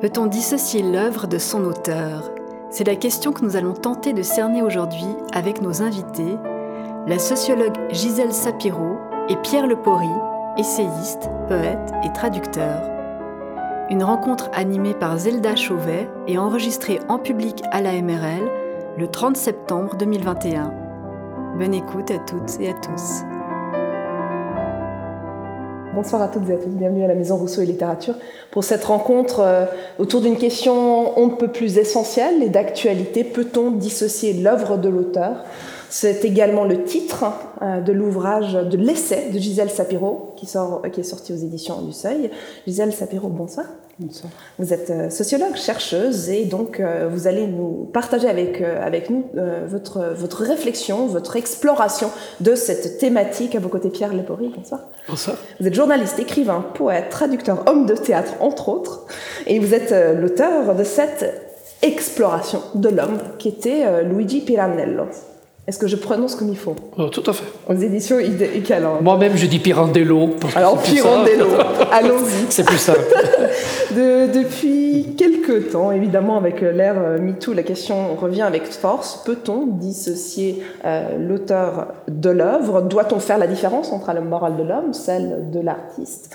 Peut-on dissocier l'œuvre de son auteur? C'est la question que nous allons tenter de cerner aujourd'hui avec nos invités, la sociologue Gisèle Sapiro et Pierre Lepori, essayiste, poète et traducteur. Une rencontre animée par Zelda Chauvet et enregistrée en public à la MRL le 30 septembre 2021. Bonne écoute à toutes et à tous. Bonsoir à toutes et à tous, bienvenue à la Maison Rousseau et Littérature pour cette rencontre euh, autour d'une question on ne peut plus essentielle et d'actualité. Peut-on dissocier l'œuvre de l'auteur? C'est également le titre euh, de l'ouvrage, de l'essai de Gisèle Sapiro qui, sort, qui est sorti aux éditions du Seuil. Gisèle Sapiro, bonsoir. Vous êtes euh, sociologue, chercheuse, et donc euh, vous allez nous partager avec, euh, avec nous votre, votre réflexion, votre exploration de cette thématique. À vos côtés, Pierre Lepori, bonsoir. Bonsoir. Vous êtes journaliste, écrivain, poète, traducteur, homme de théâtre, entre autres, et vous êtes l'auteur de cette exploration de l'homme qui était Luigi Piranello. Est-ce que je prononce comme il faut oh, Tout à fait. Aux éditions Icalan. Moi-même, je dis Pirandello. Alors, Pirandello, allons-y. C'est plus simple. depuis quelques temps, évidemment, avec l'ère euh, MeToo, la question revient avec force. Peut-on dissocier euh, l'auteur de l'œuvre? Doit-on faire la différence entre la morale de l'homme, celle de l'artiste?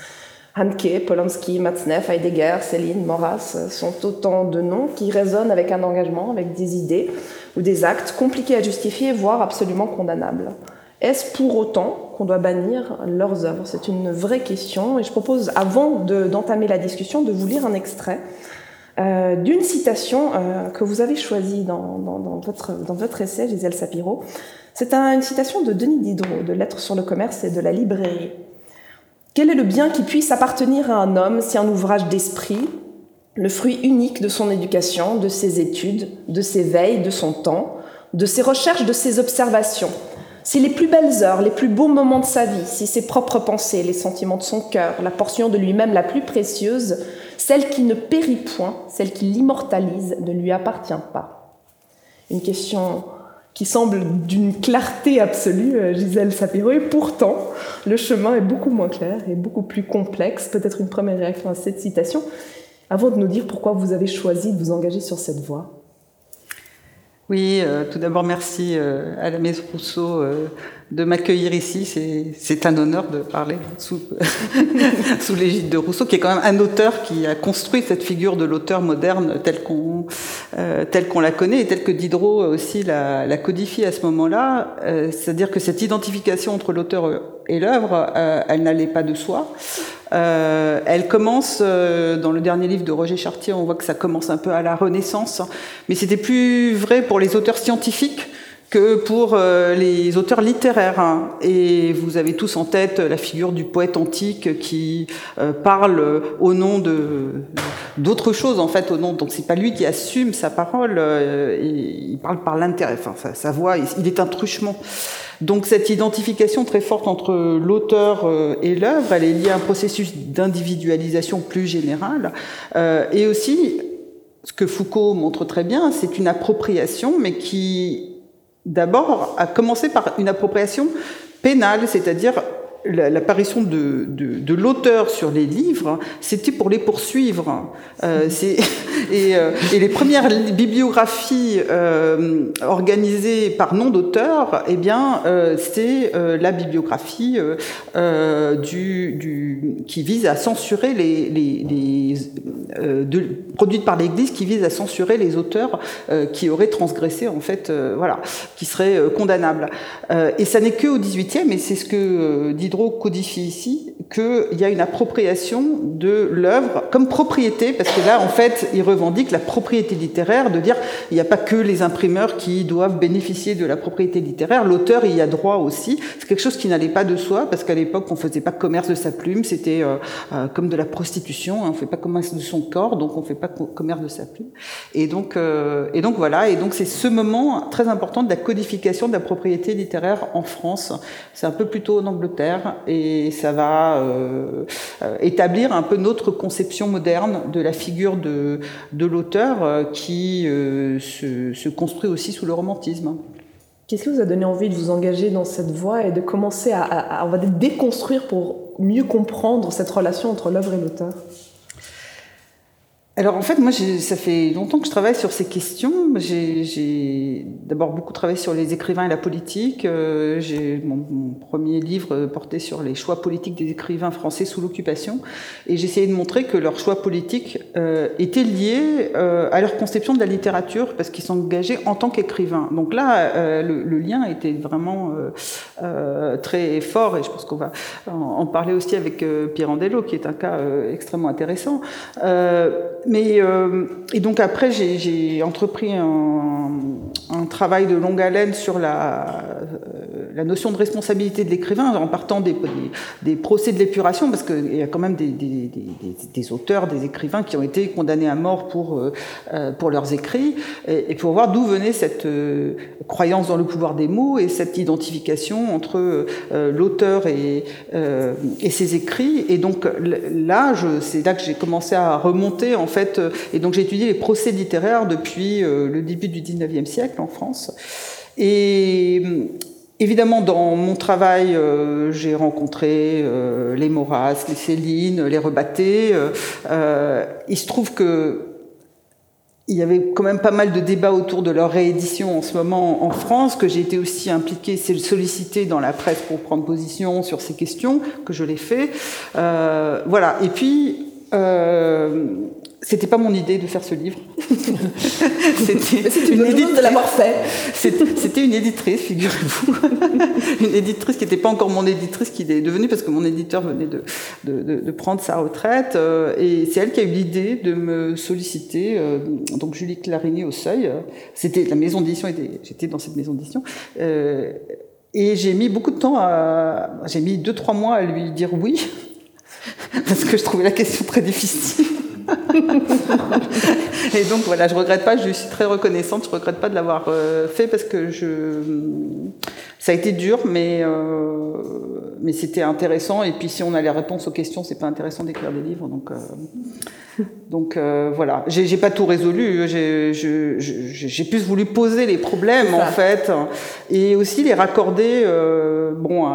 Hanke, Polanski, Matzneff, Heidegger, Céline, Maurras sont autant de noms qui résonnent avec un engagement, avec des idées ou des actes compliqués à justifier, voire absolument condamnables. Est-ce pour autant qu'on doit bannir leurs œuvres? C'est une vraie question et je propose, avant d'entamer la discussion, de vous lire un extrait euh, d'une citation euh, que vous avez choisie dans, votre essai, Gisèle Sapiro. C'est une citation de Denis Diderot, de Lettres sur le commerce et de la librairie. Quel est le bien qui puisse appartenir à un homme si un ouvrage d'esprit, le fruit unique de son éducation, de ses études, de ses veilles, de son temps, de ses recherches, de ses observations, si les plus belles heures, les plus beaux moments de sa vie, si ses propres pensées, les sentiments de son cœur, la portion de lui-même la plus précieuse, celle qui ne périt point, celle qui l'immortalise, ne lui appartient pas. Une question qui semble d'une clarté absolue, euh, Gisèle Sapiro, et pourtant, le chemin est beaucoup moins clair et beaucoup plus complexe. Peut-être une première réaction à cette citation, avant de nous dire pourquoi vous avez choisi de vous engager sur cette voie. Oui, euh, tout d'abord merci euh, à la Maison Rousseau de m'accueillir ici. C'est un honneur de parler sous, sous l'égide de Rousseau, qui est quand même un auteur qui a construit cette figure de l'auteur moderne telle qu'on euh, qu'on la connaît et telle que Diderot aussi la, la codifie à ce moment-là. Euh, c'est-à-dire que cette identification entre l'auteur et l'œuvre, euh, elle n'allait pas de soi. Euh, elle commence dans le dernier livre de Roger Chartier, on voit que ça commence un peu à la Renaissance, mais c'était plus vrai pour les auteurs scientifiques que pour euh, les auteurs littéraires. Hein. Et vous avez tous en tête la figure du poète antique qui euh, parle au nom de d'autres choses en fait, au nom donc c'est pas lui qui assume sa parole, euh, il parle par l'intérêt, enfin sa, voix, il est un truchement. Donc cette identification très forte entre l'auteur et l'œuvre, elle est liée à un processus d'individualisation plus général, et aussi ce que Foucault montre très bien, c'est une appropriation, mais qui d'abord à commencer par une appropriation pénale, c'est-à-dire l'apparition de, l'auteur sur les livres, c'était pour les poursuivre. Euh, et, euh, et, les premières bibliographies euh, organisées par nom d'auteur, eh bien, c'est la bibliographie qui vise à censurer les de, produite par l'Église, qui vise à censurer les auteurs qui auraient transgressé, en fait, voilà, qui seraient condamnables. et ça n'est que au XVIIIe, et c'est ce que dit codifie ici qu'il y a une appropriation de l'œuvre comme propriété, parce que là, en fait, il revendique la propriété littéraire, de dire il n'y a pas que les imprimeurs qui doivent bénéficier de la propriété littéraire, l'auteur y a droit aussi. C'est quelque chose qui n'allait pas de soi, parce qu'à l'époque, on faisait pas commerce de sa plume, c'était euh, euh, comme de la prostitution, hein, on fait pas commerce de son corps, donc on fait pas commerce de sa plume. Et donc, euh, et donc voilà, et donc c'est ce moment très important de la codification de la propriété littéraire en France. C'est un peu plutôt en Angleterre, et ça va euh, établir un peu notre conception moderne de la figure de, de l'auteur euh, qui euh, se, construit aussi sous le romantisme. Qu'est-ce qui vous a donné envie de vous engager dans cette voie et de commencer à, à, on va déconstruire pour mieux comprendre cette relation entre l'œuvre et l'auteur? Alors en fait, moi, ça fait longtemps que je travaille sur ces questions. J'ai d'abord beaucoup travaillé sur les écrivains et la politique. Euh, j'ai mon, premier livre porté sur les choix politiques des écrivains français sous l'occupation, et j'essayais de montrer que leurs choix politiques euh, étaient liés euh, à leur conception de la littérature, parce qu'ils s'engageaient en tant qu'écrivains. Donc là, le, le, lien était vraiment très fort, et je pense qu'on va en, parler aussi avec Pierre Andello, qui est un cas extrêmement intéressant mais euh, et donc après j'ai entrepris un, un, travail de longue haleine sur la, euh, la notion de responsabilité de l'écrivain en partant des, des, procès de l'épuration parce qu'il y a quand même des, des, des, auteurs, des écrivains qui ont été condamnés à mort pour euh, pour leurs écrits et, et pour voir d'où venait cette croyance dans le pouvoir des mots et cette identification entre l'auteur et, et ses écrits. Et donc là c'est là que j'ai commencé à remonter en fait euh, et donc j'ai étudié les procès littéraires depuis euh, le début du 19e siècle en France. Et euh, Évidemment, dans mon travail, j'ai rencontré les Maurras, les Céline, les Rebattés. il se trouve que il y avait quand même pas mal de débats autour de leur réédition en ce moment en France, que j'ai été aussi impliquée, sollicitée dans la presse pour prendre position sur ces questions, que je l'ai fait. voilà. Et puis, c'était pas mon idée de faire ce livre. c'était une, éditrice de l'avoir fait. C'était une éditrice, figurez-vous. une éditrice qui n'était pas encore mon éditrice, qui est devenue parce que mon éditeur venait de, de, de, prendre sa retraite. Euh, et c'est elle qui a eu l'idée de me solliciter. Euh, donc Julie Clarini au Seuil. C'était la maison d'édition. J'étais dans cette maison d'édition. Euh, et j'ai mis beaucoup de temps à. J'ai mis deux trois mois à lui dire oui parce que je trouvais la question très difficile et donc voilà, je regrette pas, je suis très reconnaissante, je regrette pas de l'avoir euh, fait parce que je, ça a été dur, mais euh, mais c'était intéressant. Et puis si on a les réponses aux questions, c'est pas intéressant d'écrire des livres, donc. Euh, donc euh, voilà, j'ai pas tout résolu. J'ai plus voulu poser les problèmes en fait, et aussi les raccorder. Euh, bon,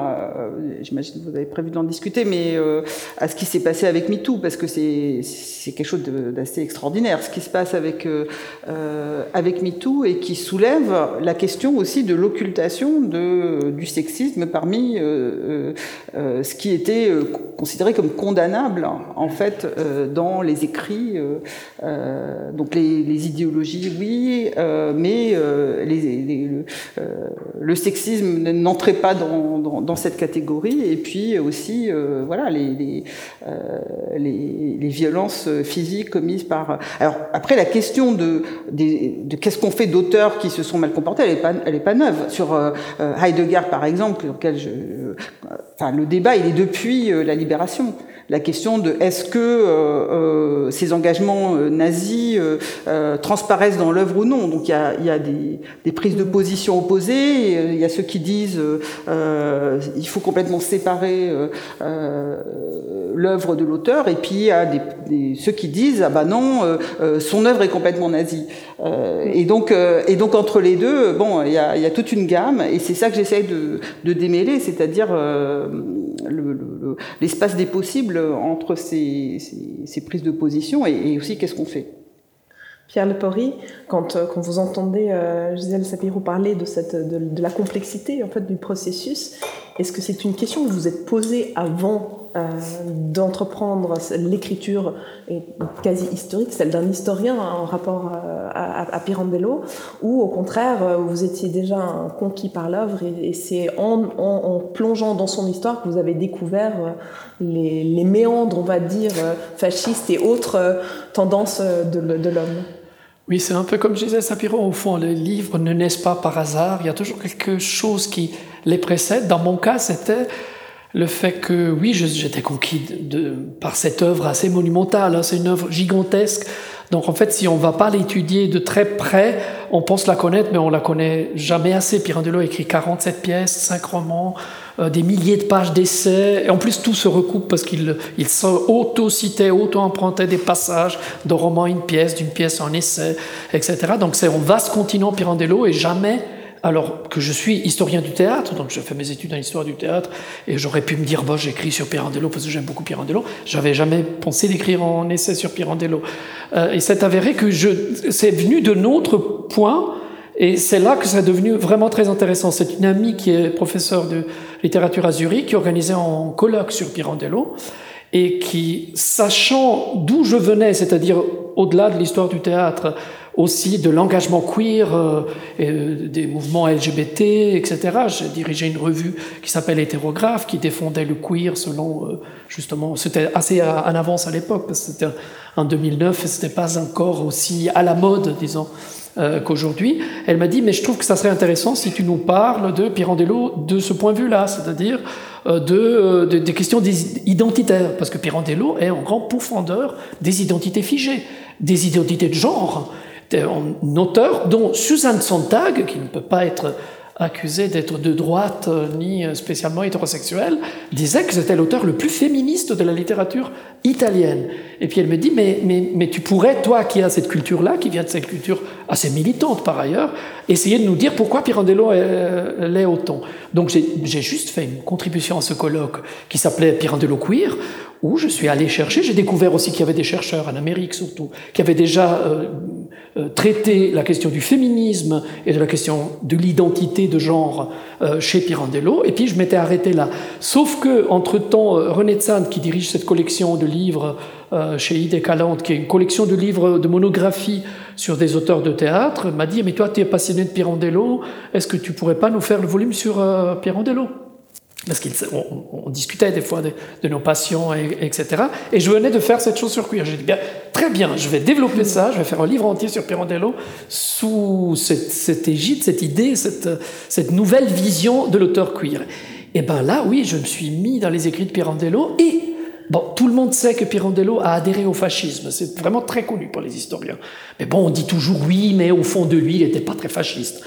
j'imagine que vous avez prévu d'en discuter, mais euh, à ce qui s'est passé avec MeToo, parce que c'est quelque chose d'assez extraordinaire, ce qui se passe avec euh, avec MeToo et qui soulève la question aussi de l'occultation du sexisme parmi euh, euh, ce qui était considéré comme condamnable en fait dans les euh, euh, donc les, idéologies, oui, euh, mais le, sexisme n'entrait pas dans, dans, cette catégorie. Et puis aussi, voilà, les, violences physiques commises par. Alors après, la question de, qu'est-ce qu'on fait d'auteurs qui se sont mal comportés, elle n'est pas, elle est pas neuve. Sur Heidegger, par exemple, auquel je, enfin, le débat, il est depuis la libération la question de est-ce que euh, euh, ces engagements euh, nazis transparaissent dans l'œuvre ou non. Donc il y a, y a des, des, prises de position opposées. Il y a ceux qui disent il faut complètement séparer l'œuvre de l'auteur, et puis il y a des, ceux qui disent ah bah non, son œuvre est complètement nazie. et donc et donc entre les deux, bon, il y a, y a toute une gamme, et c'est ça que j'essaye de, de, démêler, c'est-à-dire l'espace des possibles entre ces, prises de position et, aussi qu'est-ce qu'on fait. Pierre Lepori, quand, euh, quand vous entendez euh, Gisèle Sapiro parler de, cette, de, la complexité en fait, du processus, est-ce que c'est une question que vous êtes posée avant euh, d'entreprendre l'écriture quasi historique, celle d'un historien en rapport euh, à, Pirandello, ou au contraire, euh, vous étiez déjà conquis par l'œuvre et, c'est en, plongeant dans son histoire que vous avez découvert les, méandres, on va dire, fascistes et autres tendances de, l'homme oui, c'est un peu comme disais Sapiro, au fond, les livres ne naissent pas par hasard, il y a toujours quelque chose qui les précède. Dans mon cas, c'était le fait que, oui, j'étais conquis de, par cette œuvre assez monumentale, hein, c'est une œuvre gigantesque. Donc en fait, si on ne va pas l'étudier de très près, on pense la connaître, mais on la connaît jamais assez. Pirandello a écrit 47 pièces, 5 romans, euh, des milliers de pages d'essais. Et en plus, tout se recoupe parce qu'il il auto-citait, auto-empruntait des passages de romans à une pièce, d'une pièce en essai, etc. Donc c'est un vaste continent Pirandello et jamais alors que je suis historien du théâtre, donc je fais mes études en histoire du théâtre, et j'aurais pu me dire, bon, j'écris sur Pirandello parce que j'aime beaucoup Pirandello. J'avais jamais pensé d'écrire un essai sur Pirandello. Euh, et c'est avéré que je, c'est venu de notre point, et c'est là que ça est devenu vraiment très intéressant. C'est une amie qui est professeure de littérature à Zurich qui organisait un colloque sur Pirandello et qui, sachant d'où je venais, c'est-à-dire au-delà de l'histoire du théâtre, aussi de l'engagement queer, euh, et, euh, des mouvements LGBT, etc. J'ai dirigé une revue qui s'appelle Hétérographe, qui défendait le queer selon, euh, justement, c'était assez en avance à l'époque, parce que c'était en 2009 et c'était pas encore aussi à la mode, disons. qu'aujourd'hui, elle m'a dit, mais je trouve que ça serait intéressant si tu nous parles de Pirandello de ce point de vue-là, c'est-à-dire de, des questions identitaires, parce que Pirandello est un grand pourfendeur des identités figées, des identités de genre, un auteur dont Suzanne Sontag, qui ne peut pas être accusée d'être de droite euh, ni spécialement hétérosexuelle, disait que c'était l'auteur le plus féministe de la littérature italienne. Et puis elle me dit, mais, mais, mais tu pourrais, toi qui as cette culture-là, qui vient de cette culture assez militante par ailleurs, essayer de nous dire pourquoi Pirandello l'est autant. Donc j'ai juste fait une contribution à ce colloque qui s'appelait Pirandello Queer, où je suis allé chercher, j'ai découvert aussi qu'il y avait des chercheurs en Amérique surtout, qui avaient déjà euh, euh, traité la question du féminisme et de la question de l'identité de genre euh, chez Pirandello, et puis je m'étais arrêté là. Sauf que, entre-temps, René Tzand, qui dirige cette collection de livres chez Ide Calante, qui est une collection de livres de monographies sur des auteurs de théâtre, m'a dit, mais toi, tu es passionné de Pirandello, est-ce que tu pourrais pas nous faire le volume sur Pirandello? Parce qu'on on discutait des fois de, nos passions, et, etc. Et je venais de faire cette chose sur queer. J'ai dit, bien, très bien, je vais développer ça, je vais faire un livre entier sur Pirandello sous cette, cette égide, cette idée, cette, cette nouvelle vision de l'auteur queer. Et bien là, oui, je me suis mis dans les écrits de Pirandello et Bon, tout le monde sait que Pirandello a adhéré au fascisme, c'est vraiment très connu pour les historiens. Mais bon, on dit toujours oui, mais au fond de lui, il n'était pas très fasciste.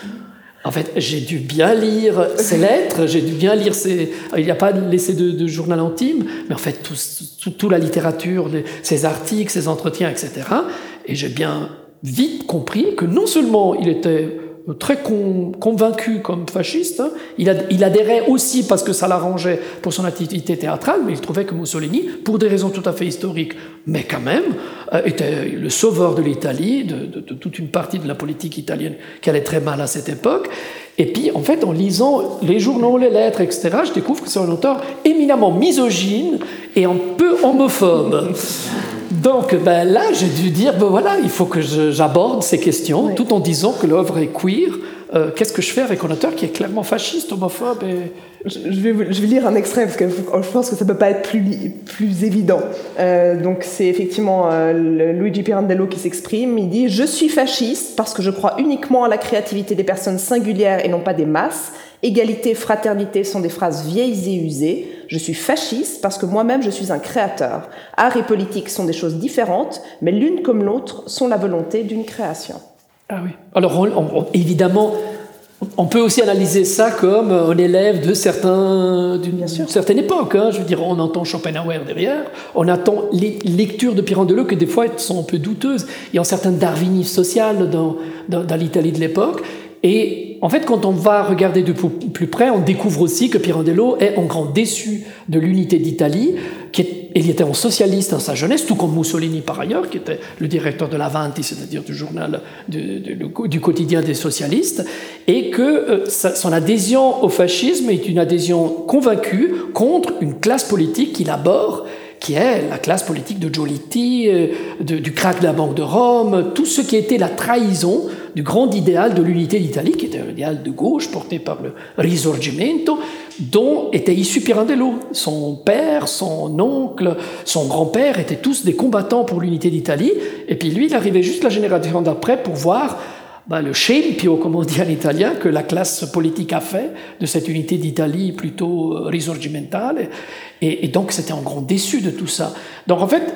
En fait, j'ai dû bien lire ses lettres, j'ai dû bien lire ses... Il n'y a pas l'essai de, journal intime, mais en fait, toute tout, la littérature, ses articles, ses entretiens, etc. Et j'ai bien vite compris que non seulement il était très convaincu comme fasciste. Hein. Il, adhérait aussi parce que ça l'arrangeait pour son activité théâtrale, mais il trouvait que Mussolini, pour des raisons tout à fait historiques, mais quand même, euh, était le sauveur de l'Italie, de, de, toute une partie de la politique italienne qui allait très mal à cette époque. Et puis, en fait, en lisant les journaux, les lettres, etc., je découvre que c'est un auteur éminemment misogyne et un peu homophobe. Donc ben, là, j'ai dû dire, ben voilà, il faut que j'aborde ces questions, tout en disant que l'œuvre est queer. Euh, qu'est-ce que je fais avec un auteur qui est clairement fasciste, homophobe et... je, vais, je vais lire un extrait parce que je pense que ça ne peut pas être plus, plus évident. Euh, donc c'est effectivement euh, Luigi Pirandello qui s'exprime. Il dit Je suis fasciste parce que je crois uniquement à la créativité des personnes singulières et non pas des masses. Égalité, fraternité sont des phrases vieilles et usées. Je suis fasciste parce que moi-même je suis un créateur. Art et politique sont des choses différentes, mais l'une comme l'autre sont la volonté d'une création. Ah oui. Alors évidemment, on peut aussi analyser ça comme un élève de certains, d'une certaine époque. Hein. Je veux dire, on entend Schopenhauer derrière, on attend les lectures de Pirandello qui des fois sont un peu douteuses. Il y a un certain darwinisme social dans, dans l'Italie de l'époque. Et en fait, quand on va regarder de plus près, on découvre aussi que Pirandello est un grand déçu de l'unité d'Italie. Il était un socialiste dans sa jeunesse, tout comme Mussolini par ailleurs, qui était le directeur de l'Avanti, c'est-à-dire du journal du quotidien des socialistes, et que euh, son adhésion au fascisme est une adhésion convaincue contre une classe politique qu'il aborde qui est la classe politique de Giolitti, euh, du crack de la Banque de Rome, tout ce qui était la trahison du grand idéal de l'unité d'Italie, qui était un idéal de gauche porté par le Risorgimento, dont était issu Pirandello. Son père, son oncle, son grand-père étaient tous des combattants pour l'unité d'Italie, et puis lui, il arrivait juste la génération d'après pour voir bah, le scempio, comme on dit en italien, que la classe politique a fait de cette unité d'Italie plutôt euh, risorgimentale. Et, et donc, c'était un grand déçu de tout ça. Donc, en fait,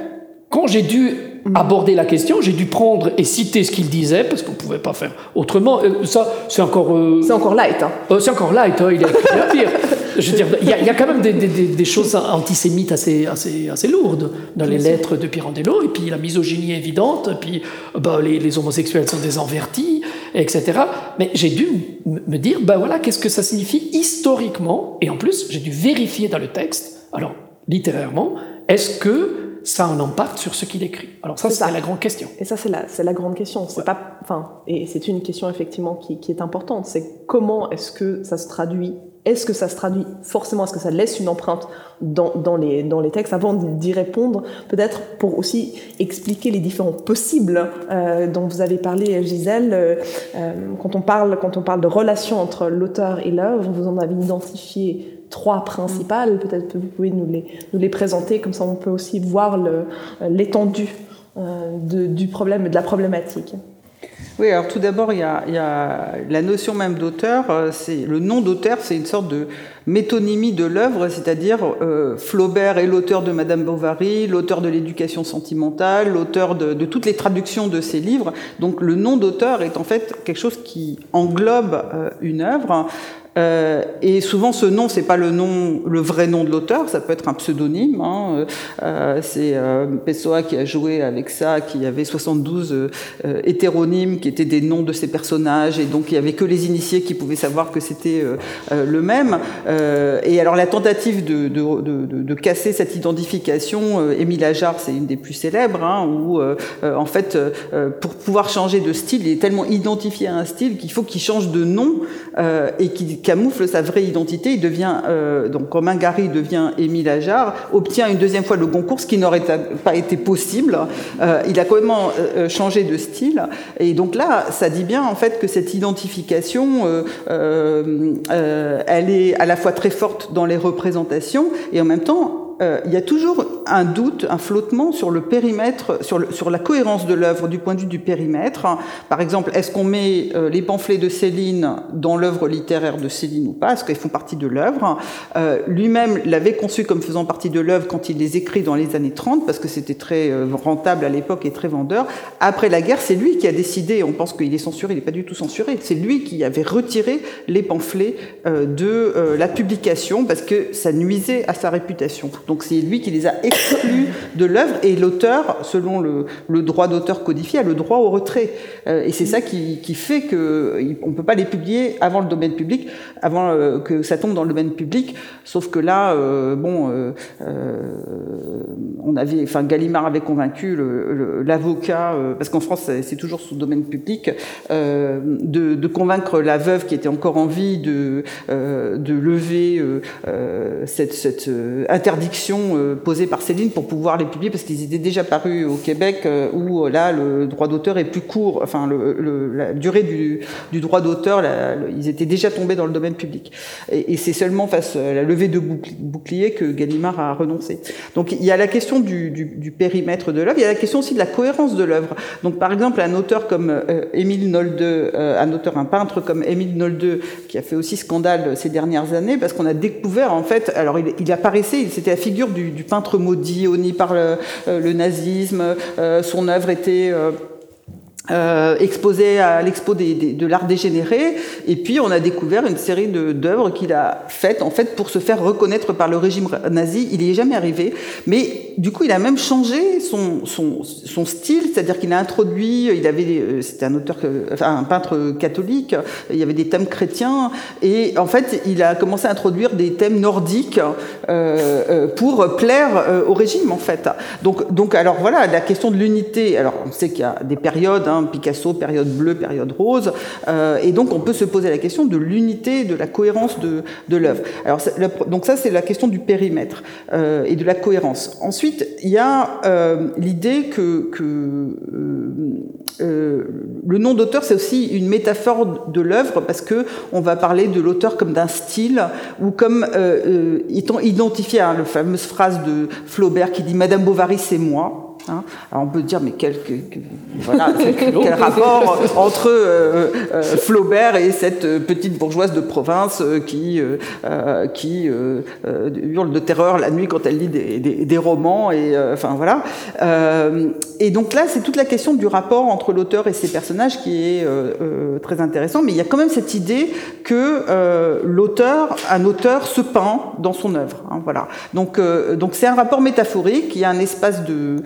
quand j'ai dû aborder la question, j'ai dû prendre et citer ce qu'il disait, parce qu'on ne pouvait pas faire autrement. Euh, ça, c'est encore... Euh, c'est encore light. Hein. Euh, c'est encore light, hein, il y a pire. Je veux dire, il y, a, quand même des, des, des, choses antisémites assez, assez, assez lourdes dans les lettres de Pirandello, et puis la misogynie évidente, et puis bah, les, les, homosexuels sont des envertis, etc. Mais j'ai dû me dire, ben voilà, qu'est-ce que ça signifie historiquement? Et en plus, j'ai dû vérifier dans le texte, alors littérairement, est-ce que ça a un impact sur ce qu'il écrit Alors ça, c'est la grande question. Et ça, c'est la, la grande question. C'est pas, enfin, et c'est une question effectivement qui, qui est importante. C'est comment est-ce que ça se traduit? Est-ce que ça se traduit forcément? Est-ce que ça laisse une empreinte dans, dans, les, dans les textes? Avant d'y répondre, peut-être pour aussi expliquer les différents possibles euh, dont vous avez parlé, Gisèle. Euh, euh, quand on parle, quand on parle de relation entre l'auteur et l'œuvre, vous en avez identifié trois principales. Peut-être que vous pouvez nous les, nous les présenter, comme ça on peut aussi voir l'étendue euh, du problème et de la problématique. Oui, alors tout d'abord, il, y a la notion même d'auteur. Euh, c'est le nom d'auteur, c'est une sorte de métonymie de l'œuvre, c'est-à-dire euh, Flaubert est l'auteur de Madame Bovary, l'auteur de l'éducation sentimentale, l'auteur de, toutes les traductions de ses livres. Donc le nom d'auteur est en fait quelque chose qui englobe une œuvre. Euh, et souvent, ce nom, c'est pas le nom, le vrai nom de l'auteur, ça peut être un pseudonyme. Hein. Euh, c'est euh, Pessoa qui a joué avec ça, qui avait 72 euh, hétéronymes, qui étaient des noms de ses personnages, et donc il y avait que les initiés qui pouvaient savoir que c'était le même. et alors la tentative de casser cette identification, Émile Ajar, c'est une des plus célèbres, hein, où en fait, pour pouvoir changer de style, il est tellement identifié à un style qu'il faut qu'il change de nom et qu'il camoufle sa vraie identité. Il devient, euh, donc Romain Gary devient Émile Ajar, obtient une deuxième fois le concours, ce qui n'aurait pas été possible. Euh, il a quand même euh, changé de style. Et donc là, ça dit bien en fait que cette identification, elle est à la fois très forte dans les représentations et en même temps euh, il y a toujours un doute, un flottement sur le périmètre, sur, le, sur la cohérence de l'œuvre du point de vue du périmètre. Par exemple, est-ce qu'on met euh, les pamphlets de Céline dans l'œuvre littéraire de Céline ou pas? Est-ce qu'ils font partie de l'œuvre? Euh, Lui-même l'avait conçu comme faisant partie de l'œuvre quand il les écrit dans les années 30, parce que c'était très rentable à l'époque et très vendeur. Après la guerre, c'est lui qui a décidé, on pense qu'il est censuré, il n'est pas du tout censuré, c'est lui qui avait retiré les pamphlets de la publication parce que ça nuisait à sa réputation. Donc c'est lui qui les a exclus de l'œuvre et l'auteur, selon le, droit d'auteur codifié, a le droit au retrait. Euh, et c'est ça qui, fait que on peut pas les publier avant le domaine public, avant euh, que ça tombe dans le domaine public. Sauf que là, euh, bon, on avait, enfin Gallimard avait convaincu l'avocat, parce qu'en France c'est toujours sous domaine public, de, convaincre la veuve qui était encore en vie de, lever cette interdiction euh, posée par Céline pour pouvoir les publier parce qu'ils étaient déjà parus au Québec euh, où euh, là le droit d'auteur est plus court, enfin la durée du, droit d'auteur, ils étaient déjà tombés dans le domaine public. Et, c'est seulement face à la levée de bouclier que Gallimard a renoncé. Donc il y a la question du, périmètre de l'œuvre, il y a la question aussi de la cohérence de l'œuvre. Donc par exemple un auteur comme euh, Émile Nolde, un auteur, un peintre comme Émile Nolde, qui a fait aussi scandale ces dernières années parce qu'on a découvert en fait, alors il, il apparaissait, c'était la du, peintre maudit, honni par le, euh, nazisme. Euh, son œuvre était euh, euh, exposé à l'expo des, des, de l'art dégénéré, et puis on a découvert une série d'œuvres qu'il a faites en fait pour se faire reconnaître par le régime nazi. Il n'y est jamais arrivé, mais du coup il a même changé son, son, son style, c'est-à-dire qu'il a introduit, il avait, euh, c'était un auteur, enfin un peintre catholique, il y avait des thèmes chrétiens, et en fait il a commencé à introduire des thèmes nordiques euh, euh pour plaire euh, au régime en fait. Donc, donc alors voilà la question de l'unité. Alors on sait qu'il y a des périodes. Hein, Picasso, période bleue, période rose. Euh, et donc on peut se poser la question de l'unité, de la cohérence de, l'œuvre. Alors donc ça c'est la question du périmètre euh, et de la cohérence. Ensuite il y a euh, l'idée que, le nom d'auteur c'est aussi une métaphore de l'œuvre parce que on va parler de l'auteur comme d'un style ou comme étant identifié à la fameuse phrase de Flaubert qui dit Madame Bovary c'est moi. Hein. Alors on peut dire, mais quel, rapport entre euh, euh, Flaubert et cette petite bourgeoise de province euh, qui, hurle de terreur la nuit quand elle lit des romans et enfin voilà. et donc là, c'est toute la question du rapport entre l'auteur et ses personnages qui est très intéressant. Mais il y a quand même cette idée que l'auteur, un auteur, se peint dans son œuvre. Hein, voilà. Donc donc c'est un rapport métaphorique. Il y a un espace de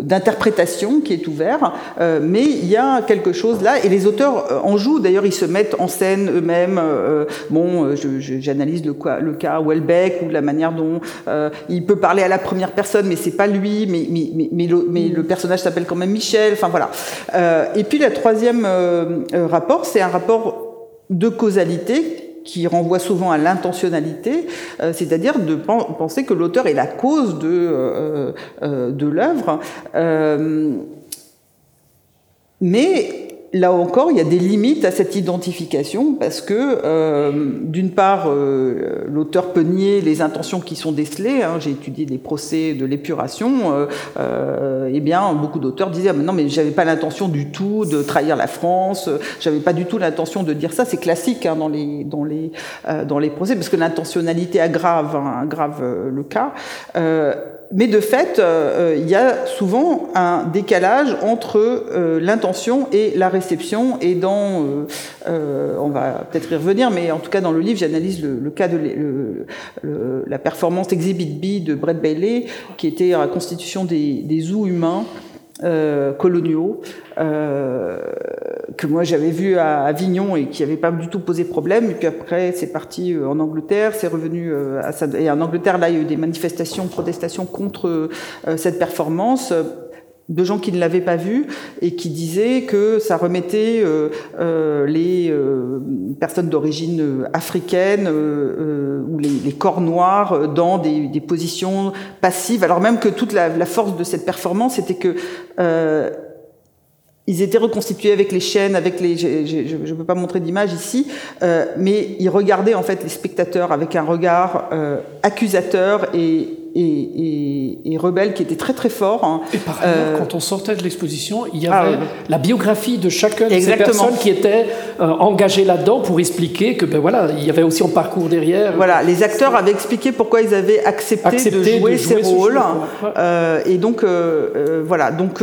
d'interprétation qui est ouvert, mais il y a quelque chose là, et les auteurs en jouent. D'ailleurs, ils se mettent en scène eux-mêmes. bon, j'analyse le, cas Welbeck ou la manière dont il peut parler à la première personne, mais c'est pas lui, mais le personnage s'appelle quand même Michel. Enfin voilà. et puis, le troisième rapport, c'est un rapport de causalité qui renvoie souvent à l'intentionnalité, euh, c'est-à-dire de penser que l'auteur est la cause de, euh, euh, de l'œuvre. mais là encore, il y a des limites à cette identification parce que, euh, d'une part, euh, l'auteur peut nier les intentions qui sont décelées. Hein, J'ai étudié des procès de l'épuration. Eh bien, beaucoup d'auteurs disaient ah, non, mais j'avais pas l'intention du tout de trahir la France. J'avais pas du tout l'intention de dire ça. C'est classique hein, dans les dans les dans les procès parce que l'intentionnalité aggrave hein, aggrave le cas mais de fait, euh, il y a souvent un décalage entre euh, l'intention et la réception. Et dans, euh, on va peut-être y revenir, mais en tout cas dans le livre, j'analyse le, cas de la performance Exhibit B de Brett Bailey, qui était la constitution des, des zoos humains. Coloniaux euh, que moi j'avais vu à Avignon et qui n'avait pas du tout posé problème. Et puis après, c'est parti euh, en Angleterre, c'est revenu euh, à et en Angleterre là, il y a eu des manifestations, protestations contre cette performance de gens qui ne l'avaient pas vu et qui disaient que ça remettait euh, les euh, personnes d'origine africaine euh, ou les, corps noirs dans des, positions passives, alors même que toute la, force de cette performance était que ils étaient reconstitués avec les chaînes, avec les. Je ne peux pas montrer d'image ici, euh, mais ils regardaient en fait les spectateurs avec un regard euh, accusateur et et, et, rebelle qui était très très fort. Hein. Et par ailleurs, euh, quand on sortait de l'exposition, il y ah avait la biographie de chacun de ces personnes qui étaient euh, engagées là-dedans pour expliquer que ben voilà, il y avait aussi un parcours derrière. Voilà, les acteurs avaient expliqué pourquoi ils avaient accepté, de, jouer ces rôles. Euh, et donc euh, voilà, donc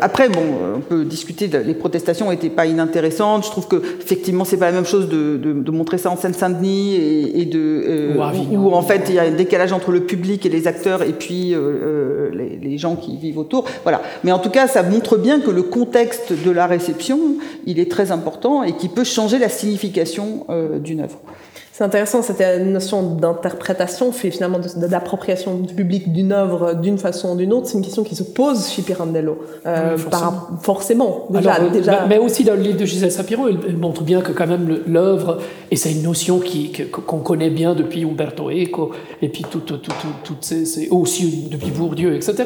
après bon, on peut discuter. les protestations n'étaient pas inintéressantes. Je trouve que effectivement c'est pas la même chose de, de, de montrer ça en Seine-Saint-Denis et, et, de où, où, en fait il y a un décalage entre le public et les les acteurs et puis euh, euh, les, gens qui vivent autour. Voilà. Mais en tout cas, ça montre bien que le contexte de la réception, il est très important et qui peut changer la signification euh, d'une œuvre. C'est intéressant, cette notion d'interprétation, finalement d'appropriation du public d'une œuvre d'une façon ou d'une autre. C'est une question qui se pose chez Pirandello. Euh, forcément. forcément. déjà, euh, déjà. Mais, aussi dans le livre de Gisèle Sapiro, il, montre bien que quand même l'œuvre, et c'est une notion qu'on connaît bien depuis Umberto Eco, et puis toutes tout, tout, ces, aussi depuis Bourdieu, etc.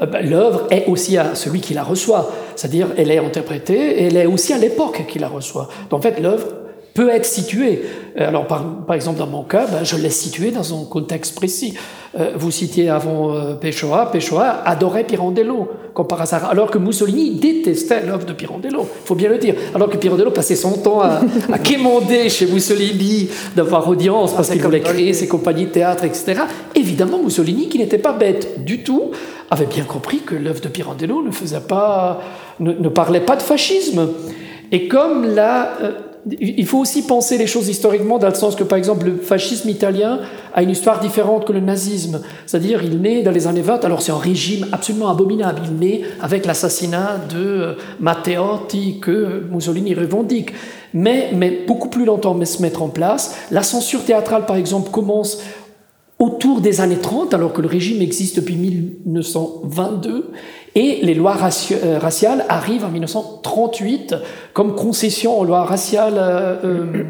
Euh, ben, l'œuvre est aussi à celui qui la reçoit. C'est-à-dire, elle est interprétée, et elle est aussi à l'époque qui la reçoit. Donc, en fait, l'œuvre peut être situé. Euh, alors, par, par exemple, dans mon cas, ben, je l'ai situé dans un contexte précis. Euh, vous citiez avant euh, Pessoa. Pessoa adorait Pirandello, comme par hasard, alors que Mussolini détestait l'œuvre de Pirandello. Il faut bien le dire. Alors que Pirandello passait son temps à, à quémander chez Mussolini d'avoir audience parce qu'il voulait créer ses compagnies de théâtre, etc. Évidemment, Mussolini, qui n'était pas bête du tout, avait bien compris que l'œuvre de Pirandello ne faisait pas, ne, ne parlait pas de fascisme. Et comme là, euh, il faut aussi penser les choses historiquement dans le sens que, par exemple, le fascisme italien a une histoire différente que le nazisme. C'est-à-dire, il naît dans les années 20, alors c'est un régime absolument abominable. Il naît avec l'assassinat de euh, Matteotti que Mussolini revendique. Mais, mais beaucoup plus longtemps mais se mettre en place. La censure théâtrale, par exemple, commence autour des années 30, alors que le régime existe depuis 1922. Et les lois euh, raciales arrivent en 1938 comme concession aux lois raciales euh, euh,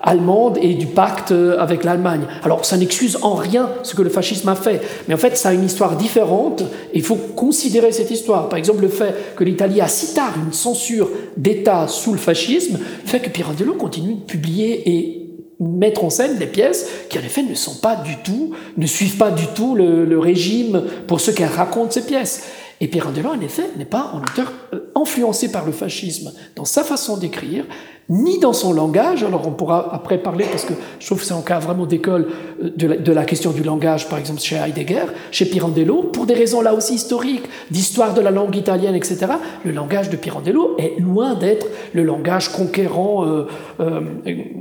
allemandes et du pacte avec l'Allemagne. Alors ça n'excuse en rien ce que le fascisme a fait, mais en fait ça a une histoire différente et il faut considérer cette histoire. Par exemple le fait que l'Italie a si tard une censure d'État sous le fascisme fait que Pirandello continue de publier et mettre en scène des pièces qui en effet ne sont pas du tout, ne suivent pas du tout le, le régime pour ce qu'elle raconte ces pièces. Et Pirandello, en effet, n'est pas un auteur euh, influencé par le fascisme dans sa façon d'écrire, ni dans son langage. Alors on pourra après parler, parce que je trouve que c'est un cas vraiment d'école euh, de, la question du langage, par exemple chez Heidegger, chez Pirandello, pour des raisons là aussi historiques, d'histoire de la langue italienne, etc. Le langage de Pirandello est loin d'être le langage conquérant, euh, euh,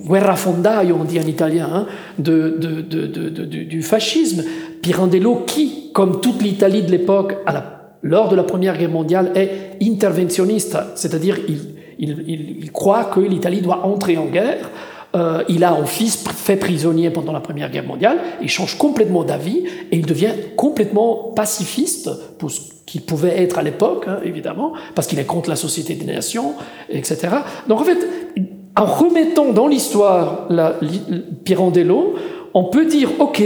guerra fondaio, on dit en italien, hein, de, de, du fascisme. Pirandello, qui, comme toute l'Italie de l'époque, à la lors de la Première Guerre mondiale est interventionniste, c'est-à-dire il, il, croit que l'Italie doit entrer en guerre. Euh, il a un fils fait prisonnier pendant la Première Guerre mondiale, il change complètement d'avis et il devient complètement pacifiste pour ce qu'il pouvait être à l'époque, hein, évidemment, parce qu'il est contre la Société des Nations, etc. Donc en fait, en remettant dans l'histoire Pirandello, on peut dire, OK,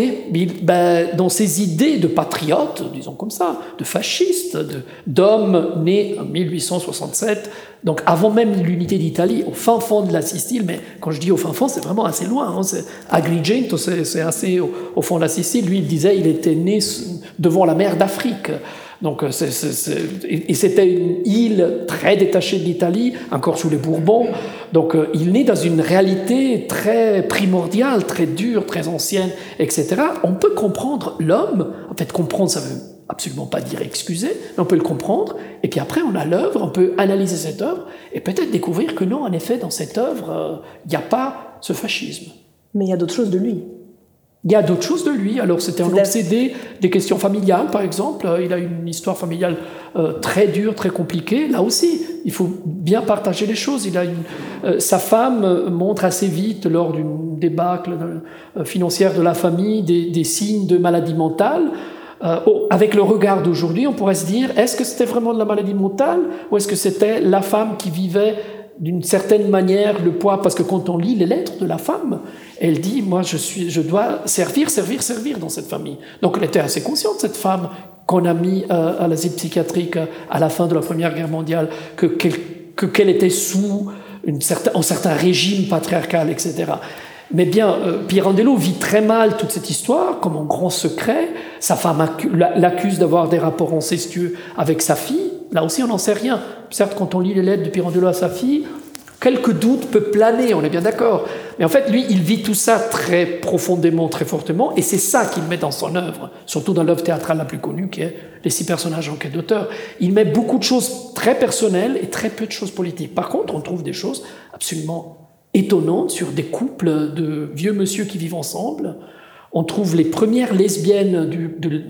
ben, dans ses idées de patriote, disons comme ça, de fasciste, d'homme né en 1867, donc avant même l'unité d'Italie, au fin fond de la Sicile, mais quand je dis au fin fond, c'est vraiment assez loin, hein, Agrigento, c'est assez au, fond de la Sicile, lui il disait il était né devant la mer d'Afrique. Donc, euh, et c'était une île très détachée de l'Italie, encore sous les Bourbons. Donc, euh, il naît dans une réalité très primordiale, très dure, très ancienne, etc. On peut comprendre l'homme. En fait, comprendre, ça veut absolument pas dire excuser, mais on peut le comprendre. Et puis après, on a l'œuvre, on peut analyser cette œuvre et peut-être découvrir que non, en effet, dans cette œuvre, euh, il n'y a pas ce fascisme. Mais il y a d'autres choses de lui. Il y a d'autres choses de lui. Alors, c'était un obsédé des questions familiales, par exemple. Il a une histoire familiale euh, très dure, très compliquée. Là aussi, il faut bien partager les choses. Il a une, euh, sa femme montre assez vite, lors d'une débâcle euh, financière de la famille, des, signes de maladie mentale. avec le regard d'aujourd'hui, on pourrait se dire, est-ce que c'était vraiment de la maladie mentale ou est-ce que c'était la femme qui vivait d'une certaine manière le poids Parce que quand on lit les lettres de la femme, elle dit, moi, je, suis, je dois servir, servir, servir dans cette famille. Donc elle était assez consciente, cette femme qu'on a mis euh, à l'asile psychiatrique à la fin de la Première Guerre mondiale, que, qu'elle, était sous une un certain régime patriarcal, etc. Mais bien, euh, Pirandello vit très mal toute cette histoire, comme un grand secret. Sa femme l'accuse d'avoir des rapports incestueux avec sa fille. Là aussi, on n'en sait rien. Certes, quand on lit les lettres de Pirandello à sa fille, Quelques doutes peuvent planer, on est bien d'accord. Mais en fait, lui, il vit tout ça très profondément, très fortement, et c'est ça qu'il met dans son œuvre, surtout dans l'œuvre théâtrale la plus connue, qui est Les six personnages en quête d'auteur. Il met beaucoup de choses très personnelles et très peu de choses politiques. Par contre, on trouve des choses absolument étonnantes sur des couples de vieux monsieur qui vivent ensemble. On trouve les premières lesbiennes,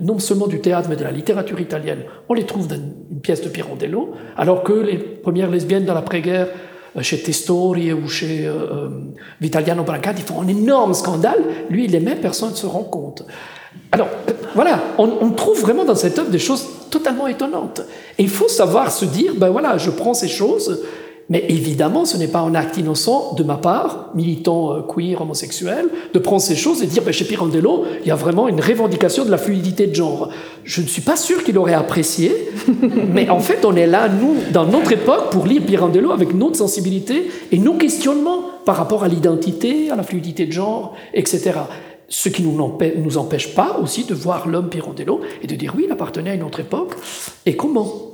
non seulement du théâtre, mais de la littérature italienne. On les trouve dans une pièce de Pirandello, alors que les premières lesbiennes dans l'après-guerre euh, chez Testori ou chez euh, euh, Vitaliano Brancati font un énorme scandale. Lui, il met, personne ne se rend compte. Alors, voilà, on, on, trouve vraiment dans cette œuvre des choses totalement étonnantes. Et il faut savoir se dire, ben voilà, je prends ces choses, mais évidemment, ce n'est pas un acte innocent de ma part, militant euh, queer, homosexuel, de prendre ces choses et dire, ben, chez Pirandello, il y a vraiment une revendication de la fluidité de genre. Je ne suis pas sûr qu'il aurait apprécié, mais en fait, on est là, nous, dans notre époque, pour lire Pirandello avec notre sensibilité et nos questionnements par rapport à l'identité, à la fluidité de genre, etc. Ce qui ne nous empêche pas aussi de voir l'homme Pirandello et de dire, oui, il appartenait à une autre époque, et comment?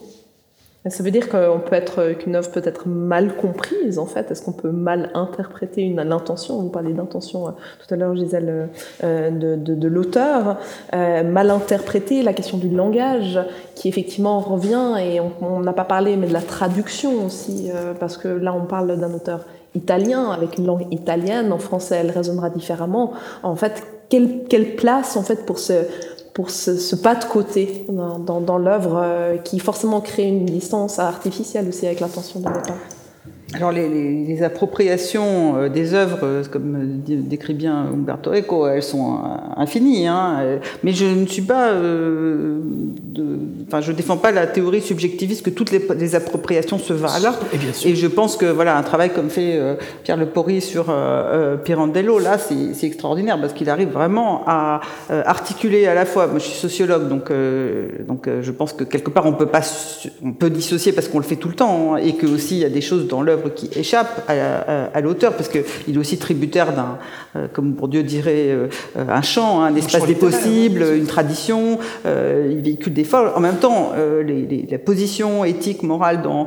Ça veut dire qu'on peut être qu'une œuvre peut être mal comprise en fait. Est-ce qu'on peut mal interpréter une l'intention? Vous parlez d'intention euh, tout à l'heure, Gisèle, euh, de, de, de l'auteur. Euh, mal interpréter la question du langage, qui effectivement revient et on n'a pas parlé, mais de la traduction aussi, euh, parce que là on parle d'un auteur italien avec une langue italienne. En français, elle résonnera différemment. En fait, quelle, quelle place en fait pour ce pour ce, pas de côté dans, dans, dans l'œuvre euh, qui forcément crée une distance artificielle aussi avec l'intention de l'auteur. Alors les, les, les, appropriations euh, des œuvres, euh, comme décrit bien Umberto Eco, elles sont infinies. Hein, mais je ne suis pas, euh, de, enfin, je défends pas la théorie subjectiviste que toutes les, les appropriations se valent. Et, et, je pense que voilà, un travail comme fait euh, Pierre Le Pori sur euh, Pirandello, là, c'est extraordinaire parce qu'il arrive vraiment à articuler à la fois. Moi, je suis sociologue, donc donc je pense que quelque part on peut pas, on peut dissocier parce qu'on le fait tout le temps, hein, et que aussi il y a des choses dans l'œuvre qui échappe à, l'auteur, parce qu'il est aussi tributaire d'un, euh, comme Bourdieu dirait, euh, un champ, hein, un espace des possibles, une tradition, euh, il véhicule des formes. En même temps, les, la position éthique, morale dans,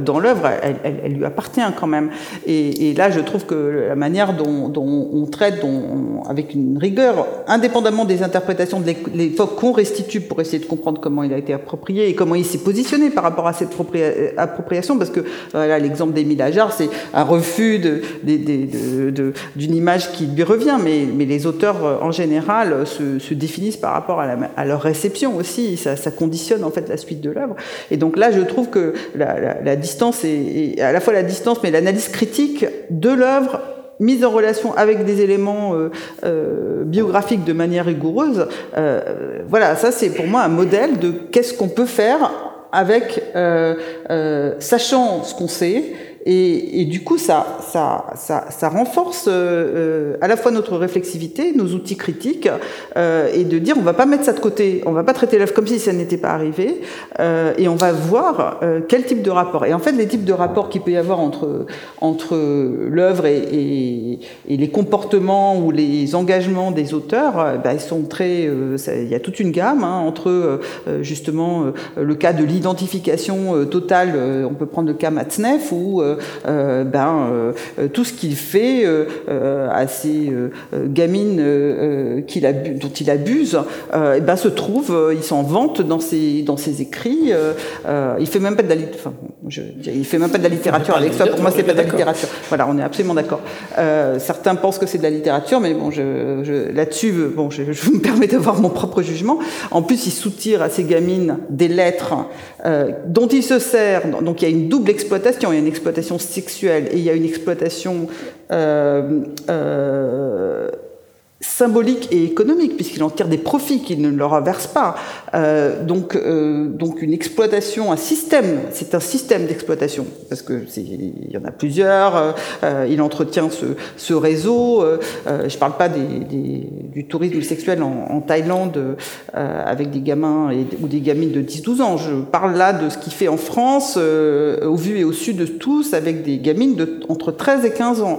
dans l'œuvre, elle, lui appartient quand même. Et, là, je trouve que la manière dont, on traite, dont, avec une rigueur, indépendamment des interprétations de l'époque qu'on restitue pour essayer de comprendre comment il a été approprié et comment il s'est positionné par rapport à cette appropriation, parce que voilà, l'exemple d'Émile C'est un refus d'une image qui lui revient, mais, les auteurs en général se, définissent par rapport à, leur réception aussi, ça, conditionne en fait la suite de l'œuvre. Et donc là, je trouve que la, distance est, à la fois la distance, mais l'analyse critique de l'œuvre mise en relation avec des éléments euh, euh, biographiques de manière rigoureuse, euh, voilà, ça c'est pour moi un modèle de qu'est-ce qu'on peut faire avec, sachant ce qu'on sait, et, du coup, ça, ça, ça, ça renforce euh, à la fois notre réflexivité, nos outils critiques, euh, et de dire on va pas mettre ça de côté, on va pas traiter l'œuvre comme si ça n'était pas arrivé, euh, et on va voir euh, quel type de rapport. Et en fait, les types de rapports qu'il peut y avoir entre, entre l'œuvre et, les comportements ou les engagements des auteurs, euh, bah, ils sont très. il y a toute une gamme hein, entre justement le cas de l'identification totale. on peut prendre le cas Matzneff euh, ben, euh, tout ce qu'il fait euh, à ces gamines qu'il dont il abuse, et ben, se trouve, il s'en vante dans ses, dans ses écrits. il fait même pas de la, enfin, il fait même pas de la littérature avec ça. Pour moi, c'est pas de la littérature. Voilà, on est absolument d'accord. certains pensent que c'est de la littérature, mais bon, je, je là-dessus, bon, je, je, me permets d'avoir mon propre jugement. En plus, il soutire à ces gamines des lettres dont il se sert. Donc, il y a une double exploitation. Il y a une exploitation sexuelle et il y a une exploitation euh, euh, symbolique et économique, puisqu'il en tire des profits qu'il ne leur verse pas. Euh, donc, euh, donc une exploitation, un système, c'est un système d'exploitation, parce que il y en a plusieurs. Euh, il entretient ce, ce réseau. Je parle pas des, du tourisme sexuel en, en Thaïlande avec des gamins et, ou des gamines de 10-12 ans. Je parle là de ce qu'il fait en France, au vu et au sud de tous, avec des gamines de entre 13 et 15 ans.